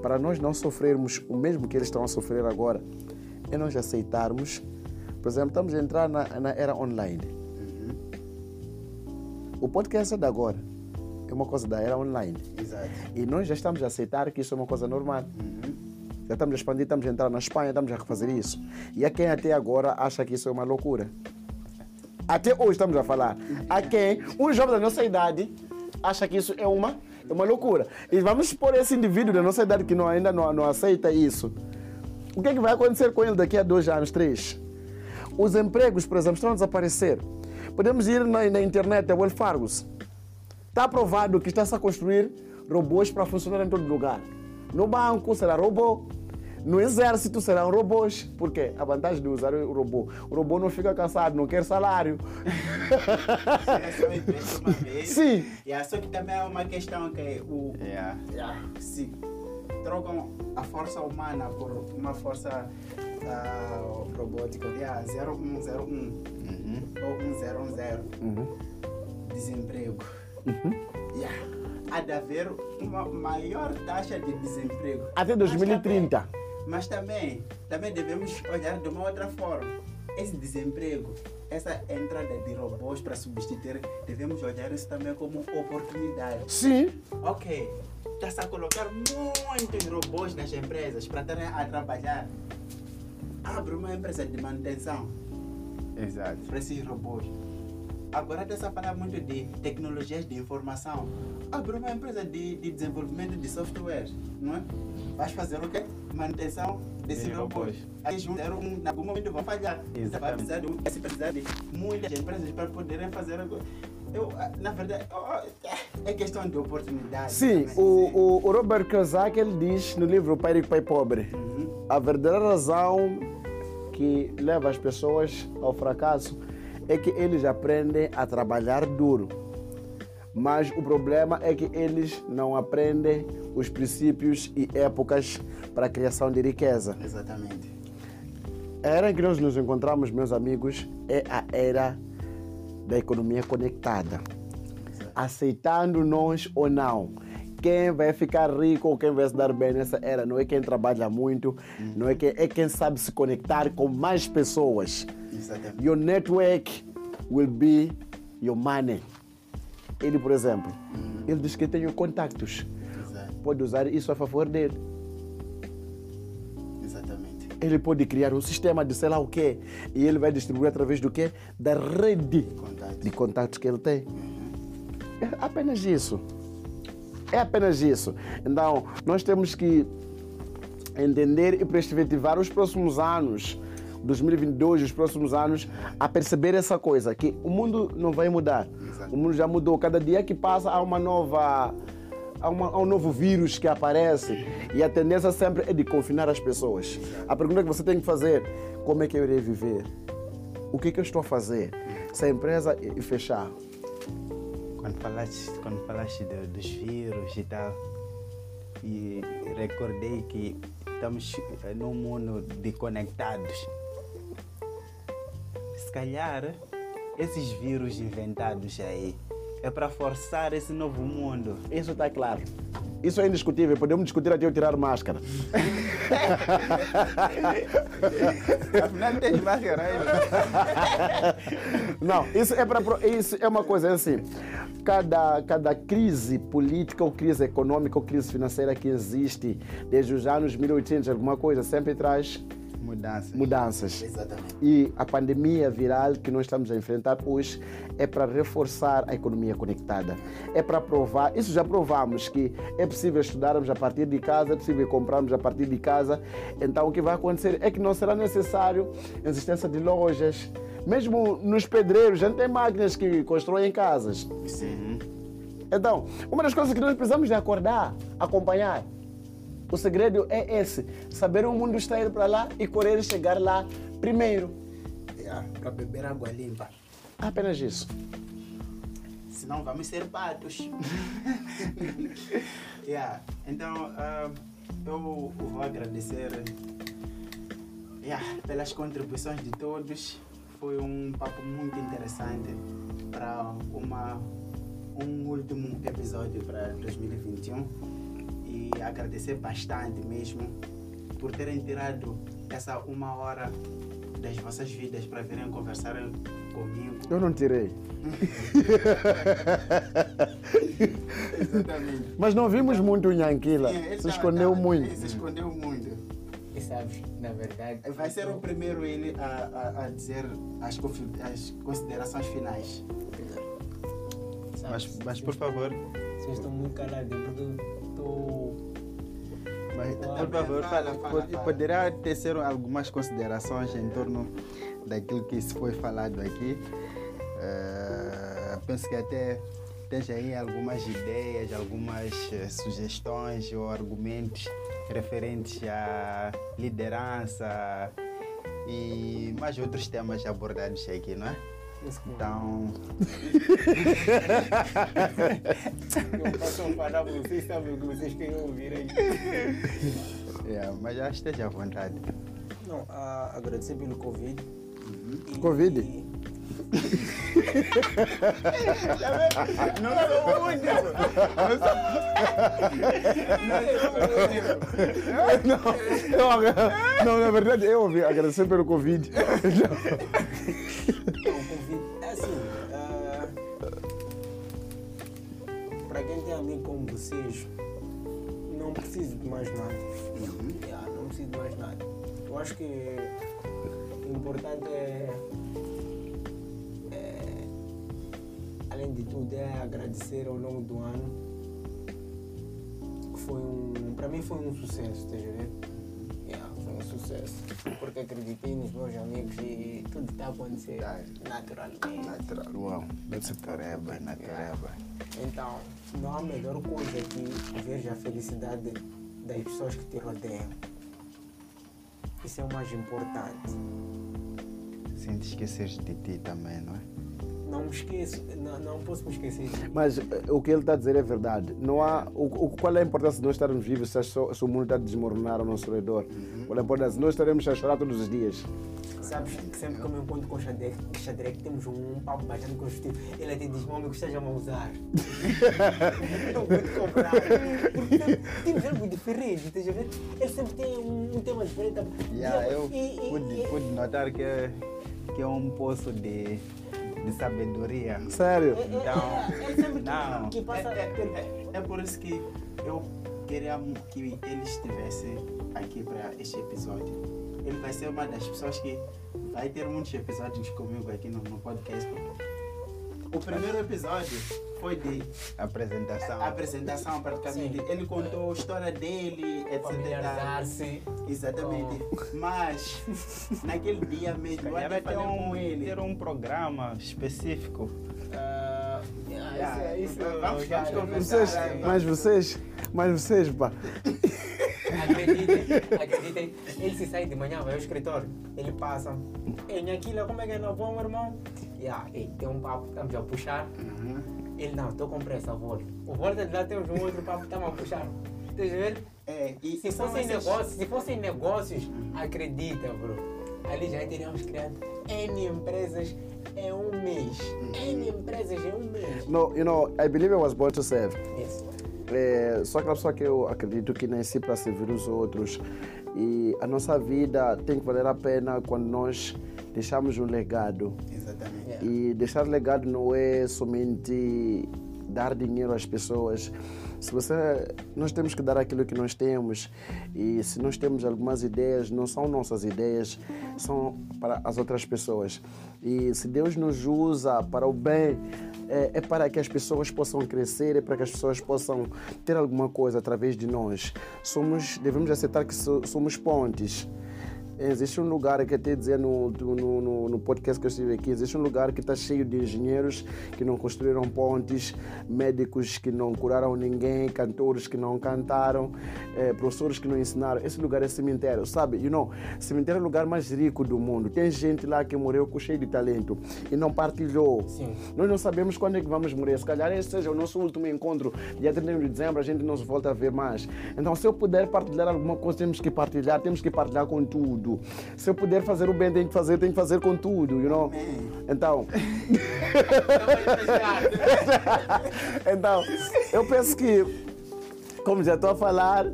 Para nós não sofrermos o mesmo que eles estão a sofrer agora, é nós aceitarmos. Por exemplo, estamos a entrar na, na era online. O podcast é de agora. É uma coisa da era online. Exato. E nós já estamos a aceitar que isso é uma coisa normal. Já estamos a expandir, estamos a entrar na Espanha, estamos a refazer isso. E há quem até agora acha que isso é uma loucura. Até hoje estamos a falar. Há quem, um jovem da nossa idade, acha que isso é uma, é uma loucura. E vamos expor esse indivíduo da nossa idade que não, ainda não, não aceita isso. O que, é que vai acontecer com ele daqui a dois anos, três? Os empregos, por exemplo, estão a desaparecer. Podemos ir na, na internet, a Well Fargos. Está provado que está-se a construir robôs para funcionar em todo lugar. No banco será robô, no exército serão robôs. Por quê? A vantagem de usar o robô. O robô não fica cansado, não quer salário. É só investir uma vez. Sim. Yeah, só que também é uma questão que o, Yeah. yeah, se trocam a força humana por uma força ah, robótica, yeah, 0101 ou 100, Uhum. desemprego. Yeah. Há de haver uma maior taxa de desemprego. Até Mas 2030. também- Mas também, também devemos olhar de uma outra forma. Esse desemprego, essa entrada de robôs para substituir, devemos olhar isso também como oportunidade. Sim. Ok, está-se a colocar muitos robôs nas empresas para estarem a trabalhar. Abre uma empresa de manutenção Exato. para esses robôs. Agora está-se a falar muito de tecnologias de informação. Abre uma empresa de, de desenvolvimento de software, não é? Vais fazer o quê? Manutenção desses De robôs. Aí juntos, um, em algum momento vão falhar. Você vai Exatamente. precisar de, vai precisar de muitas empresas para poderem fazer algo. Eu, ah, na verdade, é questão de oportunidade. Sim, também. o, o, o Robert Kiyosaki ele diz no livro Pai Rico, Pai Pobre, Uhum. a verdadeira razão que leva as pessoas ao fracasso é que eles aprendem a trabalhar duro. Mas o problema é que eles não aprendem os princípios e épocas para a criação de riqueza. Exatamente. A era em que nós nos encontramos, meus amigos, é a era da economia conectada. Aceitando nós ou não. Quem vai ficar rico ou quem vai se dar bem nessa era não é quem trabalha muito, não é quem, é quem sabe se conectar com mais pessoas. Your network will be your money. Ele, por exemplo, ele diz que tem contactos. Exato. Pode usar isso a favor dele. Exatamente. Ele pode criar um sistema de sei lá o quê e ele vai distribuir através do quê? Da rede Contato. de contatos que ele tem. É apenas isso. É apenas isso. Então, nós temos que entender e perspectivar os próximos anos, 2022, os próximos anos, a perceber essa coisa, que o mundo não vai mudar. Exato. O mundo já mudou. Cada dia que passa há uma nova. Há, uma- há um novo vírus que aparece e a tendência sempre é de confinar as pessoas. A pergunta que você tem que fazer: como é que eu irei viver? O que, é que eu estou a fazer? Se a empresa fechar, Quando falaste, quando falaste do- dos vírus e tal, e recordei que estamos num mundo de conectados. Se calhar, esses vírus inventados aí é para forçar esse novo mundo. Isso está claro. Isso é indiscutível. Podemos discutir até eu tirar máscara. Afinal, não tens máscara ainda. Não, isso é, pra, isso é uma coisa é assim. Cada, cada crise política ou crise econômica ou crise financeira que existe desde os anos 1800, alguma coisa, sempre traz Mudança. mudanças. Exatamente. E a pandemia viral que nós estamos a enfrentar hoje é para reforçar a economia conectada. É para provar, isso já provamos, que é possível estudarmos a partir de casa, é possível comprarmos a partir de casa. Então o que vai acontecer é que não será necessário a existência de lojas. Mesmo nos pedreiros, já tem máquinas que constroem casas. Sim. Então, uma das coisas que nós precisamos de acordar, acompanhar. O segredo é esse: saber o mundo está indo para lá e correr chegar lá primeiro. Yeah, para beber água limpa. Apenas isso. Senão vamos ser patos. yeah. Então, ah, eu vou agradecer yeah, pelas contribuições de todos. Foi um papo muito interessante para uma, um último episódio para 2021. E agradecer bastante mesmo por terem tirado essa uma hora das vossas vidas para virem conversar comigo. Eu não tirei. Exatamente. Mas não vimos muito o Nhanquila. Sim, ele Se escondeu tá- muito. Se escondeu muito. E sabes, na verdade. Vai ser o primeiro ele a, a, a dizer as, as considerações finais. Sabes, Mas, mas por favor, Vocês estão muito calados, porque eu estou. mas, por favor, fala, fala, fala, pod- fala. poderá tecer algumas considerações em torno daquilo que se foi falado aqui. Eh, penso que até esteja aí algumas ideias, algumas eh, sugestões ou argumentos referentes à liderança e mais outros temas abordados aqui, não é? Então, Não posso falar, vocês sabem o que vocês querem ouvir aí. yeah, mas já esteja à vontade. Não, a agradecer pelo Covid. E- Covid? e- Não sou o único! Não, não, na verdade eu ouvi agradecer pelo Covid. Não, amigo como vocês, não preciso de mais nada. Yeah, não preciso de mais nada. Eu acho que o importante é, é, além de tudo, é agradecer ao longo do ano. Que foi um. Para mim foi um sucesso, estás a ver? Sucesso. Porque acreditei nos meus amigos e tudo está a acontecer naturalmente. Natural. Uau, natureba, natureba. Então, não há melhor coisa que ver a felicidade das pessoas que te rodeiam. Isso é o mais importante. Sem te esqueceres de ti também, não é? Não me esqueço, não, não posso me esquecer. Mas eh, o que ele está a dizer é verdade. Não há, o, o- qual é a importância de nós estarmos vivos se, se o mundo está a desmoronar ao nosso redor? Qual é a importância? Nós estaremos a chorar todos os dias. Sabes que sempre que eu me encontro com o Xadrec temos um papo bastante construtivo. Ele até diz, meu amigo, esteja a usar. eu vou te comprar. Porque temos algo diferente, estás a ver? Ele sempre tem um, um tema diferente. Yeah, eu E- e- pude, e- pude notar que, é- que é um poço de, de sabedoria. Sério? Então, que, não. que passa... É, é, é, é por isso que eu queria que ele estivesse aqui para este episódio. Ele vai ser uma das pessoas que vai ter muitos episódios comigo aqui no, no podcast. O primeiro episódio foi de apresentação. apresentação, praticamente. Sim. Ele contou a história dele, etc. familiarizar-se. Exatamente. Mas naquele dia mesmo, eu até ter falei com um, ele. ter um programa específico. Ah, Yeah, isso, isso, vamos- já- vamos já- conversar. Vocês, mas vocês, mas vocês, pá. Acreditem, acreditem, ele se sai de manhã, vai ao escritório, ele passa. Ei, Nhaquila, como é que é não bom, meu irmão? Yeah, ei, tem um papo, estamos a puxar. Uhum. Ele, não, estou com pressa, volta. O volta de lá temos um outro papo, estamos a puxar. Estás a ver? É, e, Se e são fossem negócios, se fossem negócios, acredita, bro. Ali já teríamos criado N empresas em um mês. N empresas em um mês. No, you know, I believe I was born to serve. Yes. É, só aquela pessoa que eu acredito que nasci para servir os outros. E a nossa vida tem que valer a pena quando nós deixamos um legado. Exatamente. E deixar legado não é somente dar dinheiro às pessoas. Se você, nós temos que dar aquilo que nós temos. E se nós temos algumas ideias, não são nossas ideias, são para as outras pessoas. E se Deus nos usa para o bem, é, é para que as pessoas possam crescer, é para que as pessoas possam ter alguma coisa através de nós. Somos, devemos aceitar que so- somos pontes. Existe um lugar que até dizer no, no, no, no podcast que eu estive aqui, existe um lugar que está cheio de engenheiros que não construíram pontes, médicos que não curaram ninguém, cantores que não cantaram, eh, professores que não ensinaram. Esse lugar é cemitério, sabe? You know, cemitério é o lugar mais rico do mundo. Tem gente lá que morreu com cheio de talento e não partilhou. Sim. Nós não sabemos quando é que vamos morrer. Se calhar esse seja o nosso último encontro, dia 31 de dezembro, a gente não se volta a ver mais. Então, se eu puder partilhar alguma coisa, temos que partilhar, temos que partilhar com tudo. Se eu puder fazer o bem, tem que fazer, tem que fazer com tudo, you know? Então, então, eu penso que, como já estou a falar,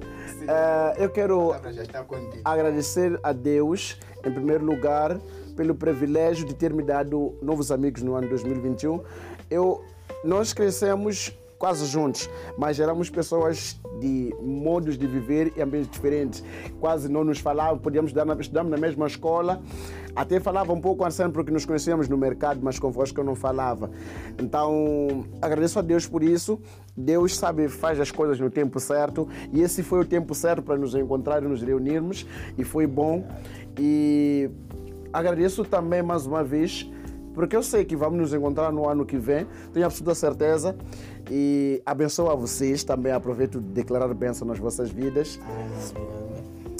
Eh, eu quero contigo. agradecer a Deus, em primeiro lugar, pelo privilégio de ter me dado novos amigos no ano 2021. Eu, nós crescemos quase juntos, mas éramos pessoas de modos de viver e ambientes diferentes. Quase não nos falavam, podíamos estudar na, estudamos na mesma escola, até falava um pouco antes porque nos conhecíamos no mercado, mas convosco eu não falava. Então, agradeço a Deus por isso. Deus sabe, faz as coisas no tempo certo e esse foi o tempo certo para nos encontrar e nos reunirmos e foi bom. E agradeço também mais uma vez porque eu sei que vamos nos encontrar no ano que vem, tenho absoluta certeza. E abençoo a vocês, também aproveito de declarar bênção nas vossas vidas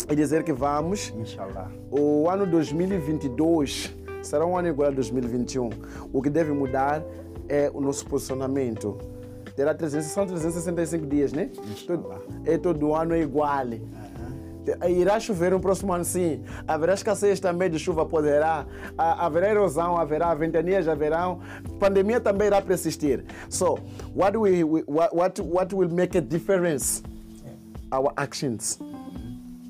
e dizer que vamos. Inshallah. O ano 2022 será um ano igual a 2021. O que deve mudar é o nosso posicionamento. Terá 300, são 365 dias, né? Todo, é todo ano é igual. Irá chover no próximo ano, sim. Haverá escassez também de chuva, poderá. Ha- Haverá erosão, haverá ventanias, haverão. Pandemia também irá persistir. So, what, we, what, what, what will make a difference? Our actions.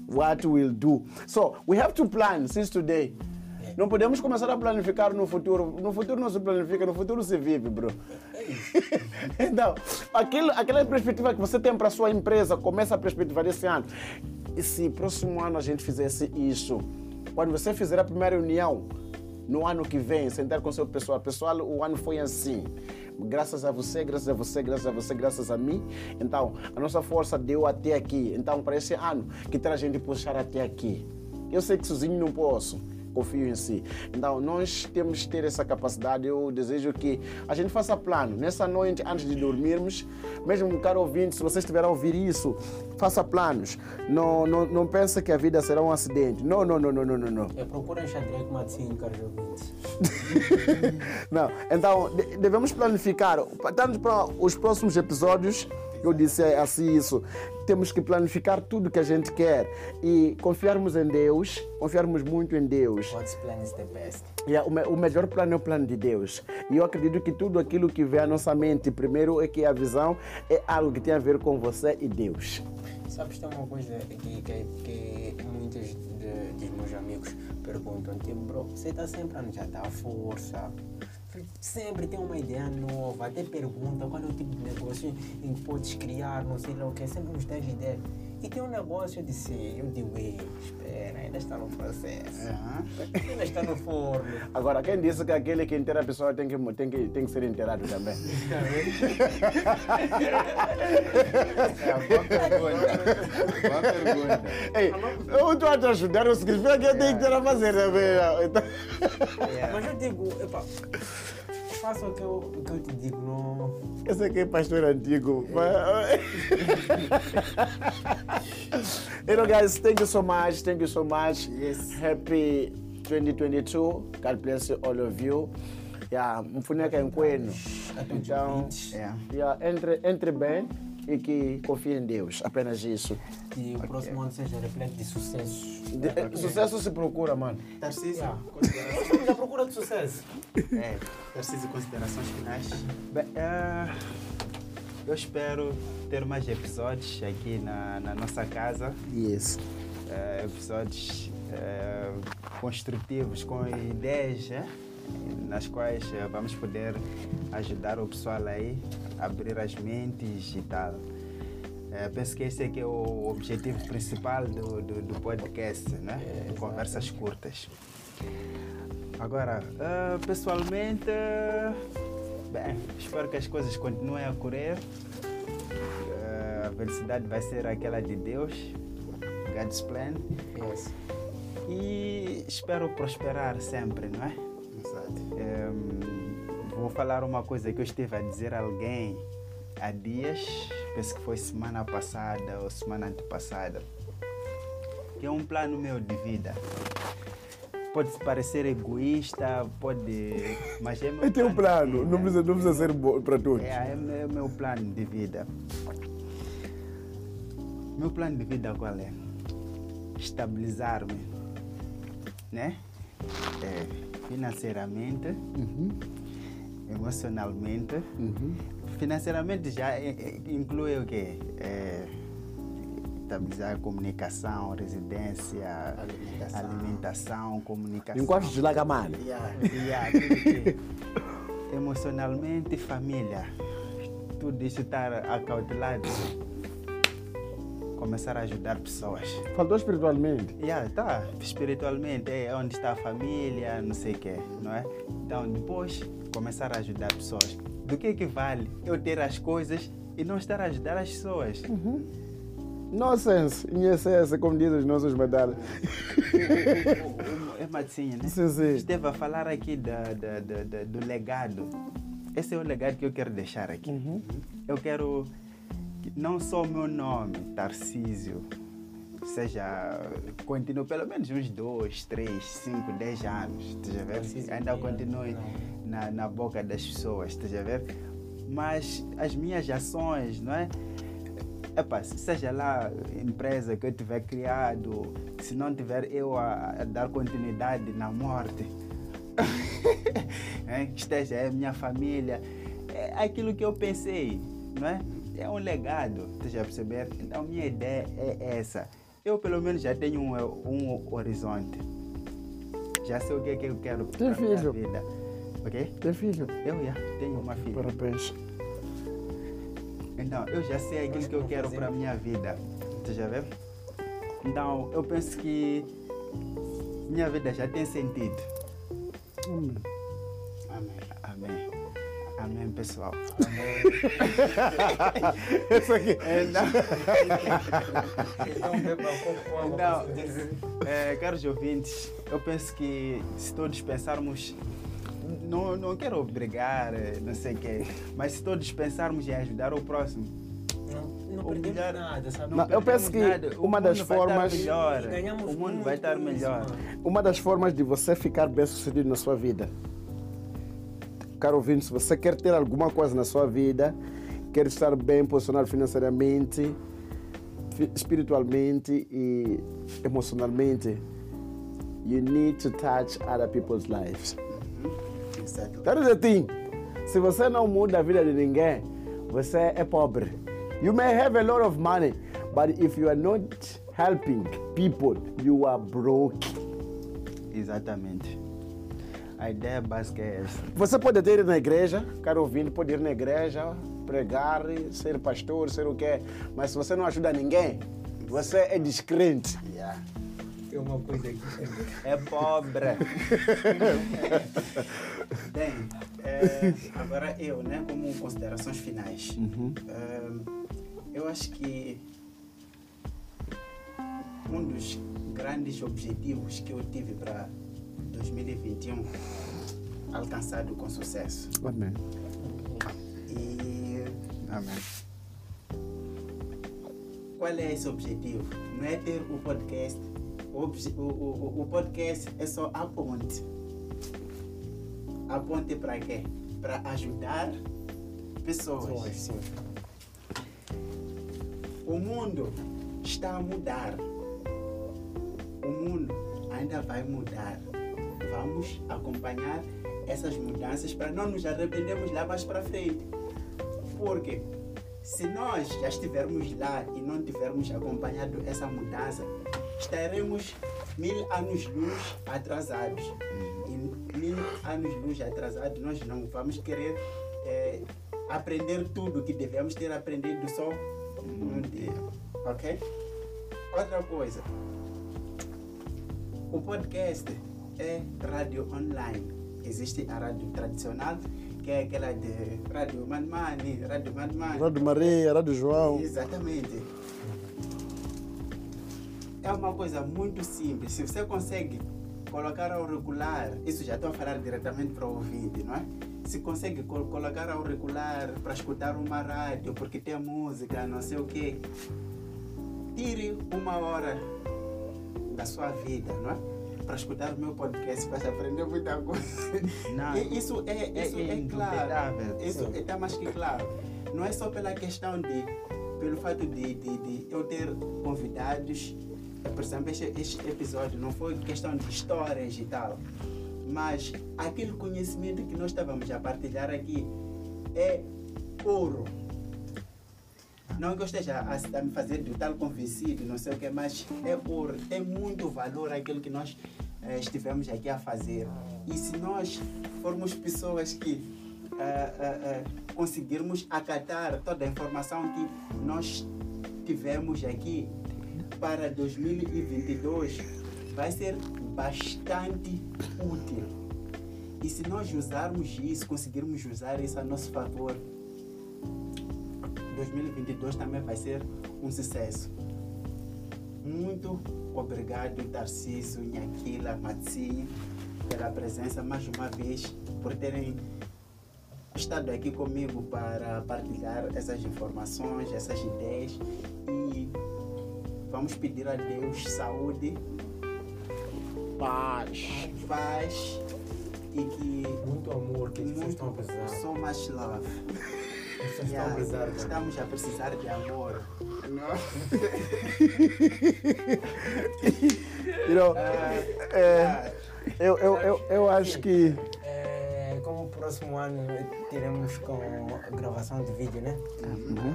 What we'll do. So, we have to plan since today. Não podemos começar a planificar no futuro. No futuro não se planifica, no futuro se vive, bro. então, aquilo, aquela perspectiva que você tem para a sua empresa, começa a perspectivar esse ano. E se próximo ano a gente fizesse isso? Quando você fizer a primeira reunião, no ano que vem, sentar com seu pessoal, pessoal, o ano foi assim. Graças a você, graças a você, graças a você, graças a mim. Então, a nossa força deu até aqui. Então, para esse ano, que tal a gente puxar até aqui? Eu sei que sozinho não posso confio em si. Então, nós temos que ter essa capacidade. Eu desejo que a gente faça plano. Nessa noite, antes de dormirmos, mesmo caro ouvinte, se você estiver a ouvir isso, faça planos. Não, não, não pense que a vida será um acidente. Não, não, não, não, não, não. É, procura Xadrec Matzinho, caros ouvintes. Não, então de- devemos planificar, tanto para os próximos episódios, eu disse assim isso, temos que planificar tudo que a gente quer e confiarmos em Deus, confiarmos muito em Deus. God's plan is the best. E o, me- o melhor plano é o plano de Deus. E eu acredito que tudo aquilo que vem à nossa mente, primeiro é que a visão é algo que tem a ver com você e Deus. Sabes, tem uma coisa que, que, que muitos de, dos meus amigos perguntam, tipo, bro, você está sempre a nos dar força. Sempre tem uma ideia nova, até pergunta qual é o tipo de negócio em que podes criar, não sei lá o que, sempre nos dás ideia. E tem um negócio, eu disse, eu digo, espera, ainda está no processo, ainda está no forno. Agora, quem disse que aquele que inteira a pessoa tem que, tem que, tem que ser inteirado também? É, boa pergunta. Boa pergunta. Ei, eu estou a te ajudar, o significa que eu tenho que ter a fazer também. Então... Mas eu digo, epa, faça o que eu, o que eu te digo, não... Eu sei que é pastor antigo. Mas... you know, guys, thank you so much. Thank you so much. Yes. Happy 2022. God bless you, all of you. Yeah, mfuneka enkwenu. Então, Yeah. yeah, entre, entre bem e que confie em Deus. Apenas isso. Que o próximo ano seja repleto de sucessos. De- eh, Sucesso se procura, mano. Tarcísio, Yeah. considerações. Estamos à procura de sucesso. É, Tarcísio, considerações finais. Bem, é, eu espero ter mais episódios aqui na, na nossa casa. Yes. É, episódios é, construtivos, com ideias, né? nas quais vamos poder ajudar o pessoal aí, abrir as mentes e tal. É, penso que esse aqui é o objetivo principal do, do, do podcast, né? Do Conversas Curtas. Agora, ah, pessoalmente, bem, espero que as coisas continuem a correr. Ah, a felicidade vai ser aquela de Deus, God's plan. Yes. E espero prosperar sempre, não é? Exato. Ehm, vou falar uma coisa que eu estive a dizer a alguém há dias, penso que foi semana passada ou semana antepassada, que é um plano meu de vida. Pode parecer egoísta, pode. Mas é meu Eu tenho um plano, de não precisa, não precisa ser bom para todos. É, é meu- é meu plano de vida. Meu plano de vida qual é? Estabilizar-me, né? É, financeiramente, emocionalmente. Financeiramente já é- é- inclui o quê? É, estabilizar a comunicação, residência, Alimentação. alimentação comunicação. Enquanto desliga mal. Yeah. Yeah, emocionalmente, família. Tudo isso estar acautelado. Começar a ajudar pessoas. Faltou espiritualmente. Yeah, tá, espiritualmente é onde está a família, não sei o quê, não é? Então depois começar a ajudar pessoas. Do que que vale eu ter as coisas e não estar a ajudar as pessoas? Nonsense, em essência, como dizem os nossos medalhas. é Matsinha, né? Sim, sim. Esteve a falar aqui da, da- da- da- do legado. Esse é o legado que eu quero deixar aqui. Eu quero que não só o meu nome, Tarcísio, seja, continue pelo menos uns dois, três, cinco, dez anos, estás a ver? Ainda continue não. na, na boca das pessoas, estás a ver? Mas as minhas ações, não é? Epa, seja lá a empresa que eu tiver criado, se não tiver eu a, a dar continuidade na morte, é, que esteja é a minha família, é aquilo que eu pensei, não é? É um legado, esteja a perceber? Então, minha ideia é essa. Eu, pelo menos, já tenho um, um horizonte. Já sei o que, é que eu quero Tem para minha filho? vida. Ok? Tem filho? Eu já tenho uma filha. Parabéns. Então, eu já sei aquilo que eu quero para a minha vida. Você já vê? Então, eu penso que minha vida já tem sentido. Hum. Amém. Amém. Amém, pessoal. Isso aqui. Então, Então, é, caros ouvintes, eu penso que se todos pensarmos. Não, não quero obrigar, eh, não sei o quê, mas se todos pensarmos em ajudar o próximo, Não, não perdemos melhor- nada, sabe? Não, eu penso que nada. O uma das mundo vai estar formas- O mundo vai estar melhor. Uma das formas de você ficar bem sucedido na sua vida. Caro ouvinte, se você quer ter alguma coisa na sua vida, quer estar bem posicionado financeiramente, fi- espiritualmente e emocionalmente, you need to touch other people's lives. Exato. That is the thing. Se você não muda a vida de ninguém, você é pobre. You may have a lot of money, but if you are not helping people, you are broke. Exatamente. A ideia básica é essa. Você pode até ir na igreja, caro ouvinte, pode ir na igreja, pregar, ser pastor, ser o quê, mas se você não ajuda ninguém, você é descrente. Yeah. Tem uma coisa aqui. É pobre. Bem, eh, agora eu, né, como considerações finais. Eh, eu acho que um dos grandes objetivos que eu tive para 2021 alcançado com sucesso. Amém. E Amém. qual é esse objetivo? Não é ter o podcast. O, o, o, podcast é só a ponte. A ponte para quê? Para ajudar pessoas. Pessoas, sim. O mundo está a mudar. O mundo ainda vai mudar. Vamos acompanhar essas mudanças para não nos arrependermos lá mais para frente. Porque se nós já estivermos lá e não tivermos acompanhado essa mudança, estaremos mil anos-luz atrasados. E mil anos-luz atrasados, nós não vamos querer eh, aprender tudo que devemos ter aprendido só num dia. Ok? Outra coisa. O podcast é rádio online. Existe a rádio tradicional, que é aquela de Rádio Manmani, Rádio Manmani. Rádio Maria, Rádio João. Exatamente. É uma coisa muito simples. Se você consegue colocar auricular, isso já estou a falar diretamente para o ouvinte, não é? Se consegue col- colocar auricular para escutar uma rádio, porque tem música, não sei o quê, tire uma hora da sua vida, não é? Para escutar o meu podcast, para aprender muita coisa. Não, isso é, é isso é, claro. indubitável. Isso está mais que claro. Não é só pela questão de, pelo fato de, de, de eu ter convidados, por exemplo, este, este episódio não foi questão de histórias e tal, mas aquele conhecimento que nós estávamos a partilhar aqui é ouro. Não que eu esteja a, a me fazer de tal convencido, não sei o que, mas é por, tem muito valor aquilo que nós eh, estivemos aqui a fazer. E se nós formos pessoas que eh, eh, conseguirmos acatar toda a informação que nós tivemos aqui para 2022, vai ser bastante útil. E se nós usarmos isso, conseguirmos usar isso a nosso favor, 2022 também vai ser um sucesso. Muito obrigado, Tarcísio, Nhaquila, Matsinho, pela presença mais uma vez, por terem estado aqui comigo para partilhar essas informações, essas ideias e vamos pedir a Deus saúde, Paz. paz e que Muito amor que as pessoas estão a precisar. so much love. Yeah, estamos a precisar de amor. You know, Ah, é, eu, eu, eu, eu acho que. É, como o próximo ano teremos com a gravação de vídeo, né?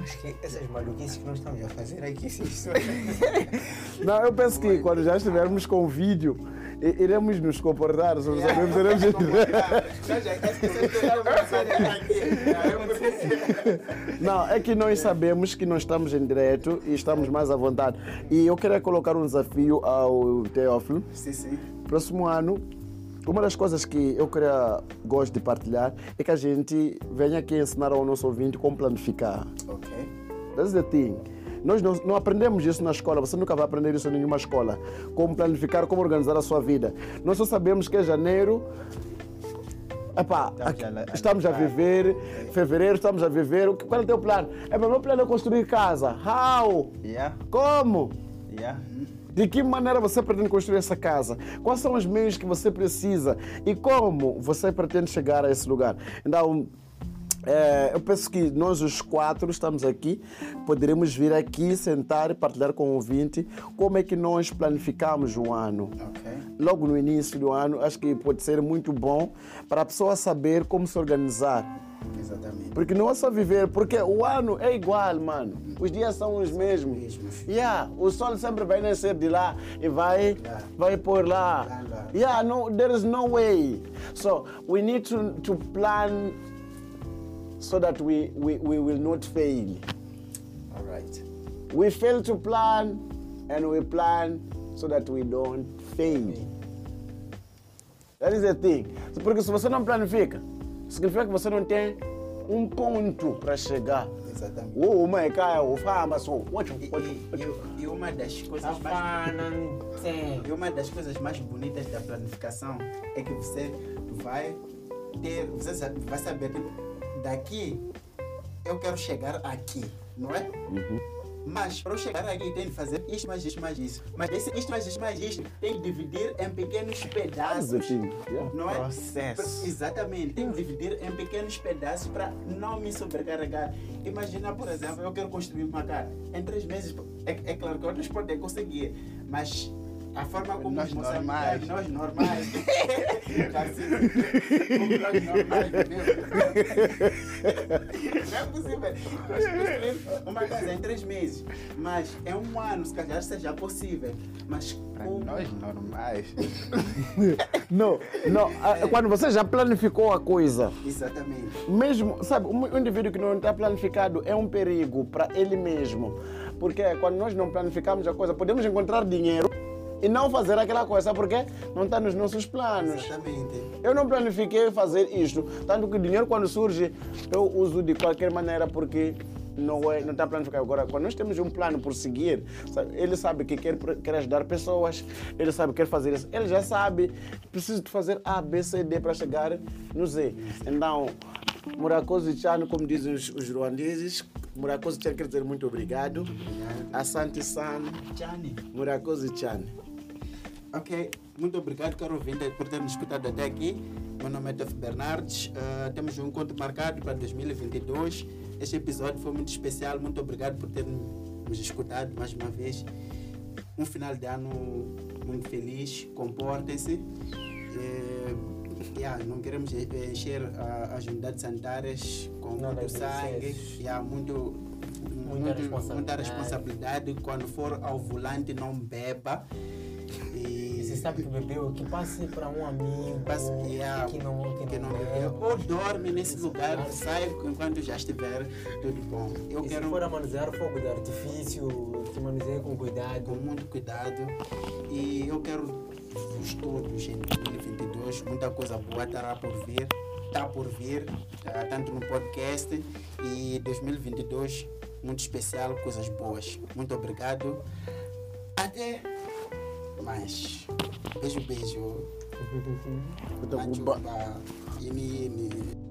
Acho que essas maluquices que nós estamos a fazer aqui, se isso Não, eu penso que quando já estivermos com o vídeo, iremos nos comportar, se não sabemos, iremos. Aqui. Não, é que nós sabemos que nós estamos em direto e estamos mais à vontade. E eu queria colocar um desafio ao Teófilo. Sim, sim. Próximo ano, uma das coisas que eu queria, gosto de partilhar é que a gente venha aqui ensinar ao nosso ouvinte como planificar. Ok. That's the thing. Nós não, não aprendemos isso na escola, você nunca vai aprender isso em nenhuma escola. Como planificar, como organizar a sua vida. Nós só sabemos que é janeiro. Epá, Estamos a viver, fevereiro estamos a viver. Qual é o teu plano? É meu plano é construir casa. How? Yeah, Como? yeah. De que maneira você pretende construir essa casa? Quais são os meios que você precisa? E como você pretende chegar a esse lugar? Então, é, eu penso que nós os quatro estamos aqui, poderemos vir aqui, sentar e partilhar com o ouvinte como é que nós planificamos o ano. Ok. Logo no início do ano, acho que pode ser muito bom para a pessoa saber como se organizar. Exatamente. Porque não é só viver, porque o ano é igual, mano. Os dias são os mesmos. mesmos. Yeah, o sol sempre vai nascer de lá e vai, Lá. vai por lá. Lá, lá. Yeah, no, there is no way. So we need to, to plan so that we, we, we will not fail. All right. We fail to plan and we plan so that we don't fail. That is the thing. Porque se você não planifica, significa que você não tem um ponto para chegar. Exatamente. Ou uma é cá, ou fama, só. What, E, what, e- e uma das coisas mais sim. E uma das coisas mais bonitas da planificação é que você vai ter, você vai saber, tipo, daqui eu quero chegar aqui, não é? Mas para eu chegar aqui tem de fazer isto, mais isto, mais isso. Mas esse isto, mais isto, mais isto tem de dividir em pequenos pedaços. Yeah. Não é? Processo. Exatamente, tem que dividir em pequenos pedaços para não me sobrecarregar. Imagina, por exemplo, eu quero construir uma casa. Em três meses, é, é claro que outros podem conseguir, mas a forma como Nós normais. nós normais, como nós normais, entendeu? Não é possível nós uma casa em três meses, mas em um ano, se calhar seja possível, mas Para como nós normais. Não, não. ah, Quando você já planificou a coisa, Exatamente. mesmo, sabe, um indivíduo que não está planificado é um perigo para ele mesmo. Porque quando nós não planificamos a coisa, podemos encontrar dinheiro e não fazer aquela coisa, sabe por quê? Não está nos nossos planos. Exatamente. Eu não planifiquei fazer isto, tanto que o dinheiro quando surge eu uso de qualquer maneira porque não é, não está planificado. Agora, quando nós temos um plano por seguir, sabe, ele sabe que quer, quer ajudar pessoas, ele sabe que quer fazer isso, ele já sabe, preciso de fazer A, B, C, D para chegar no Z. Então, Murakoze Chan, como dizem os, os ruandeses, Murakoze Chan quer dizer muito obrigado. Asante San, Johnny. Murakoze Chan. Ok, muito obrigado, caro ouvinte, por ter nos escutado até aqui. Meu nome é Tef Bernardes. Ah, temos um encontro marcado para 2022. Este episódio foi muito especial. Muito obrigado por ter nos escutado mais uma vez. Um final de ano muito feliz. Comportem-se. Eh, yeah, não queremos eh, encher ah, as unidades sanitárias com Nada muito de sangue. Yeah, muito muito- responsabilidade. muita responsabilidade. Quando for ao volante, não beba. E E você sabe que bebeu, que passe para um amigo Passe- yeah, que não, que que não, não bebe. bebeu. Ou dorme nesse lugar, sai enquanto já estiver tudo bom. Eu E se quero for a manusear fogo de artifício, que manuseie com cuidado. com muito cuidado e eu quero vos todos em 2022 muita coisa boa estará por vir está por vir ah, tanto no podcast e 2022 muito especial coisas boas muito obrigado até Mas. Beijo, beijo. Maju, ini, ini.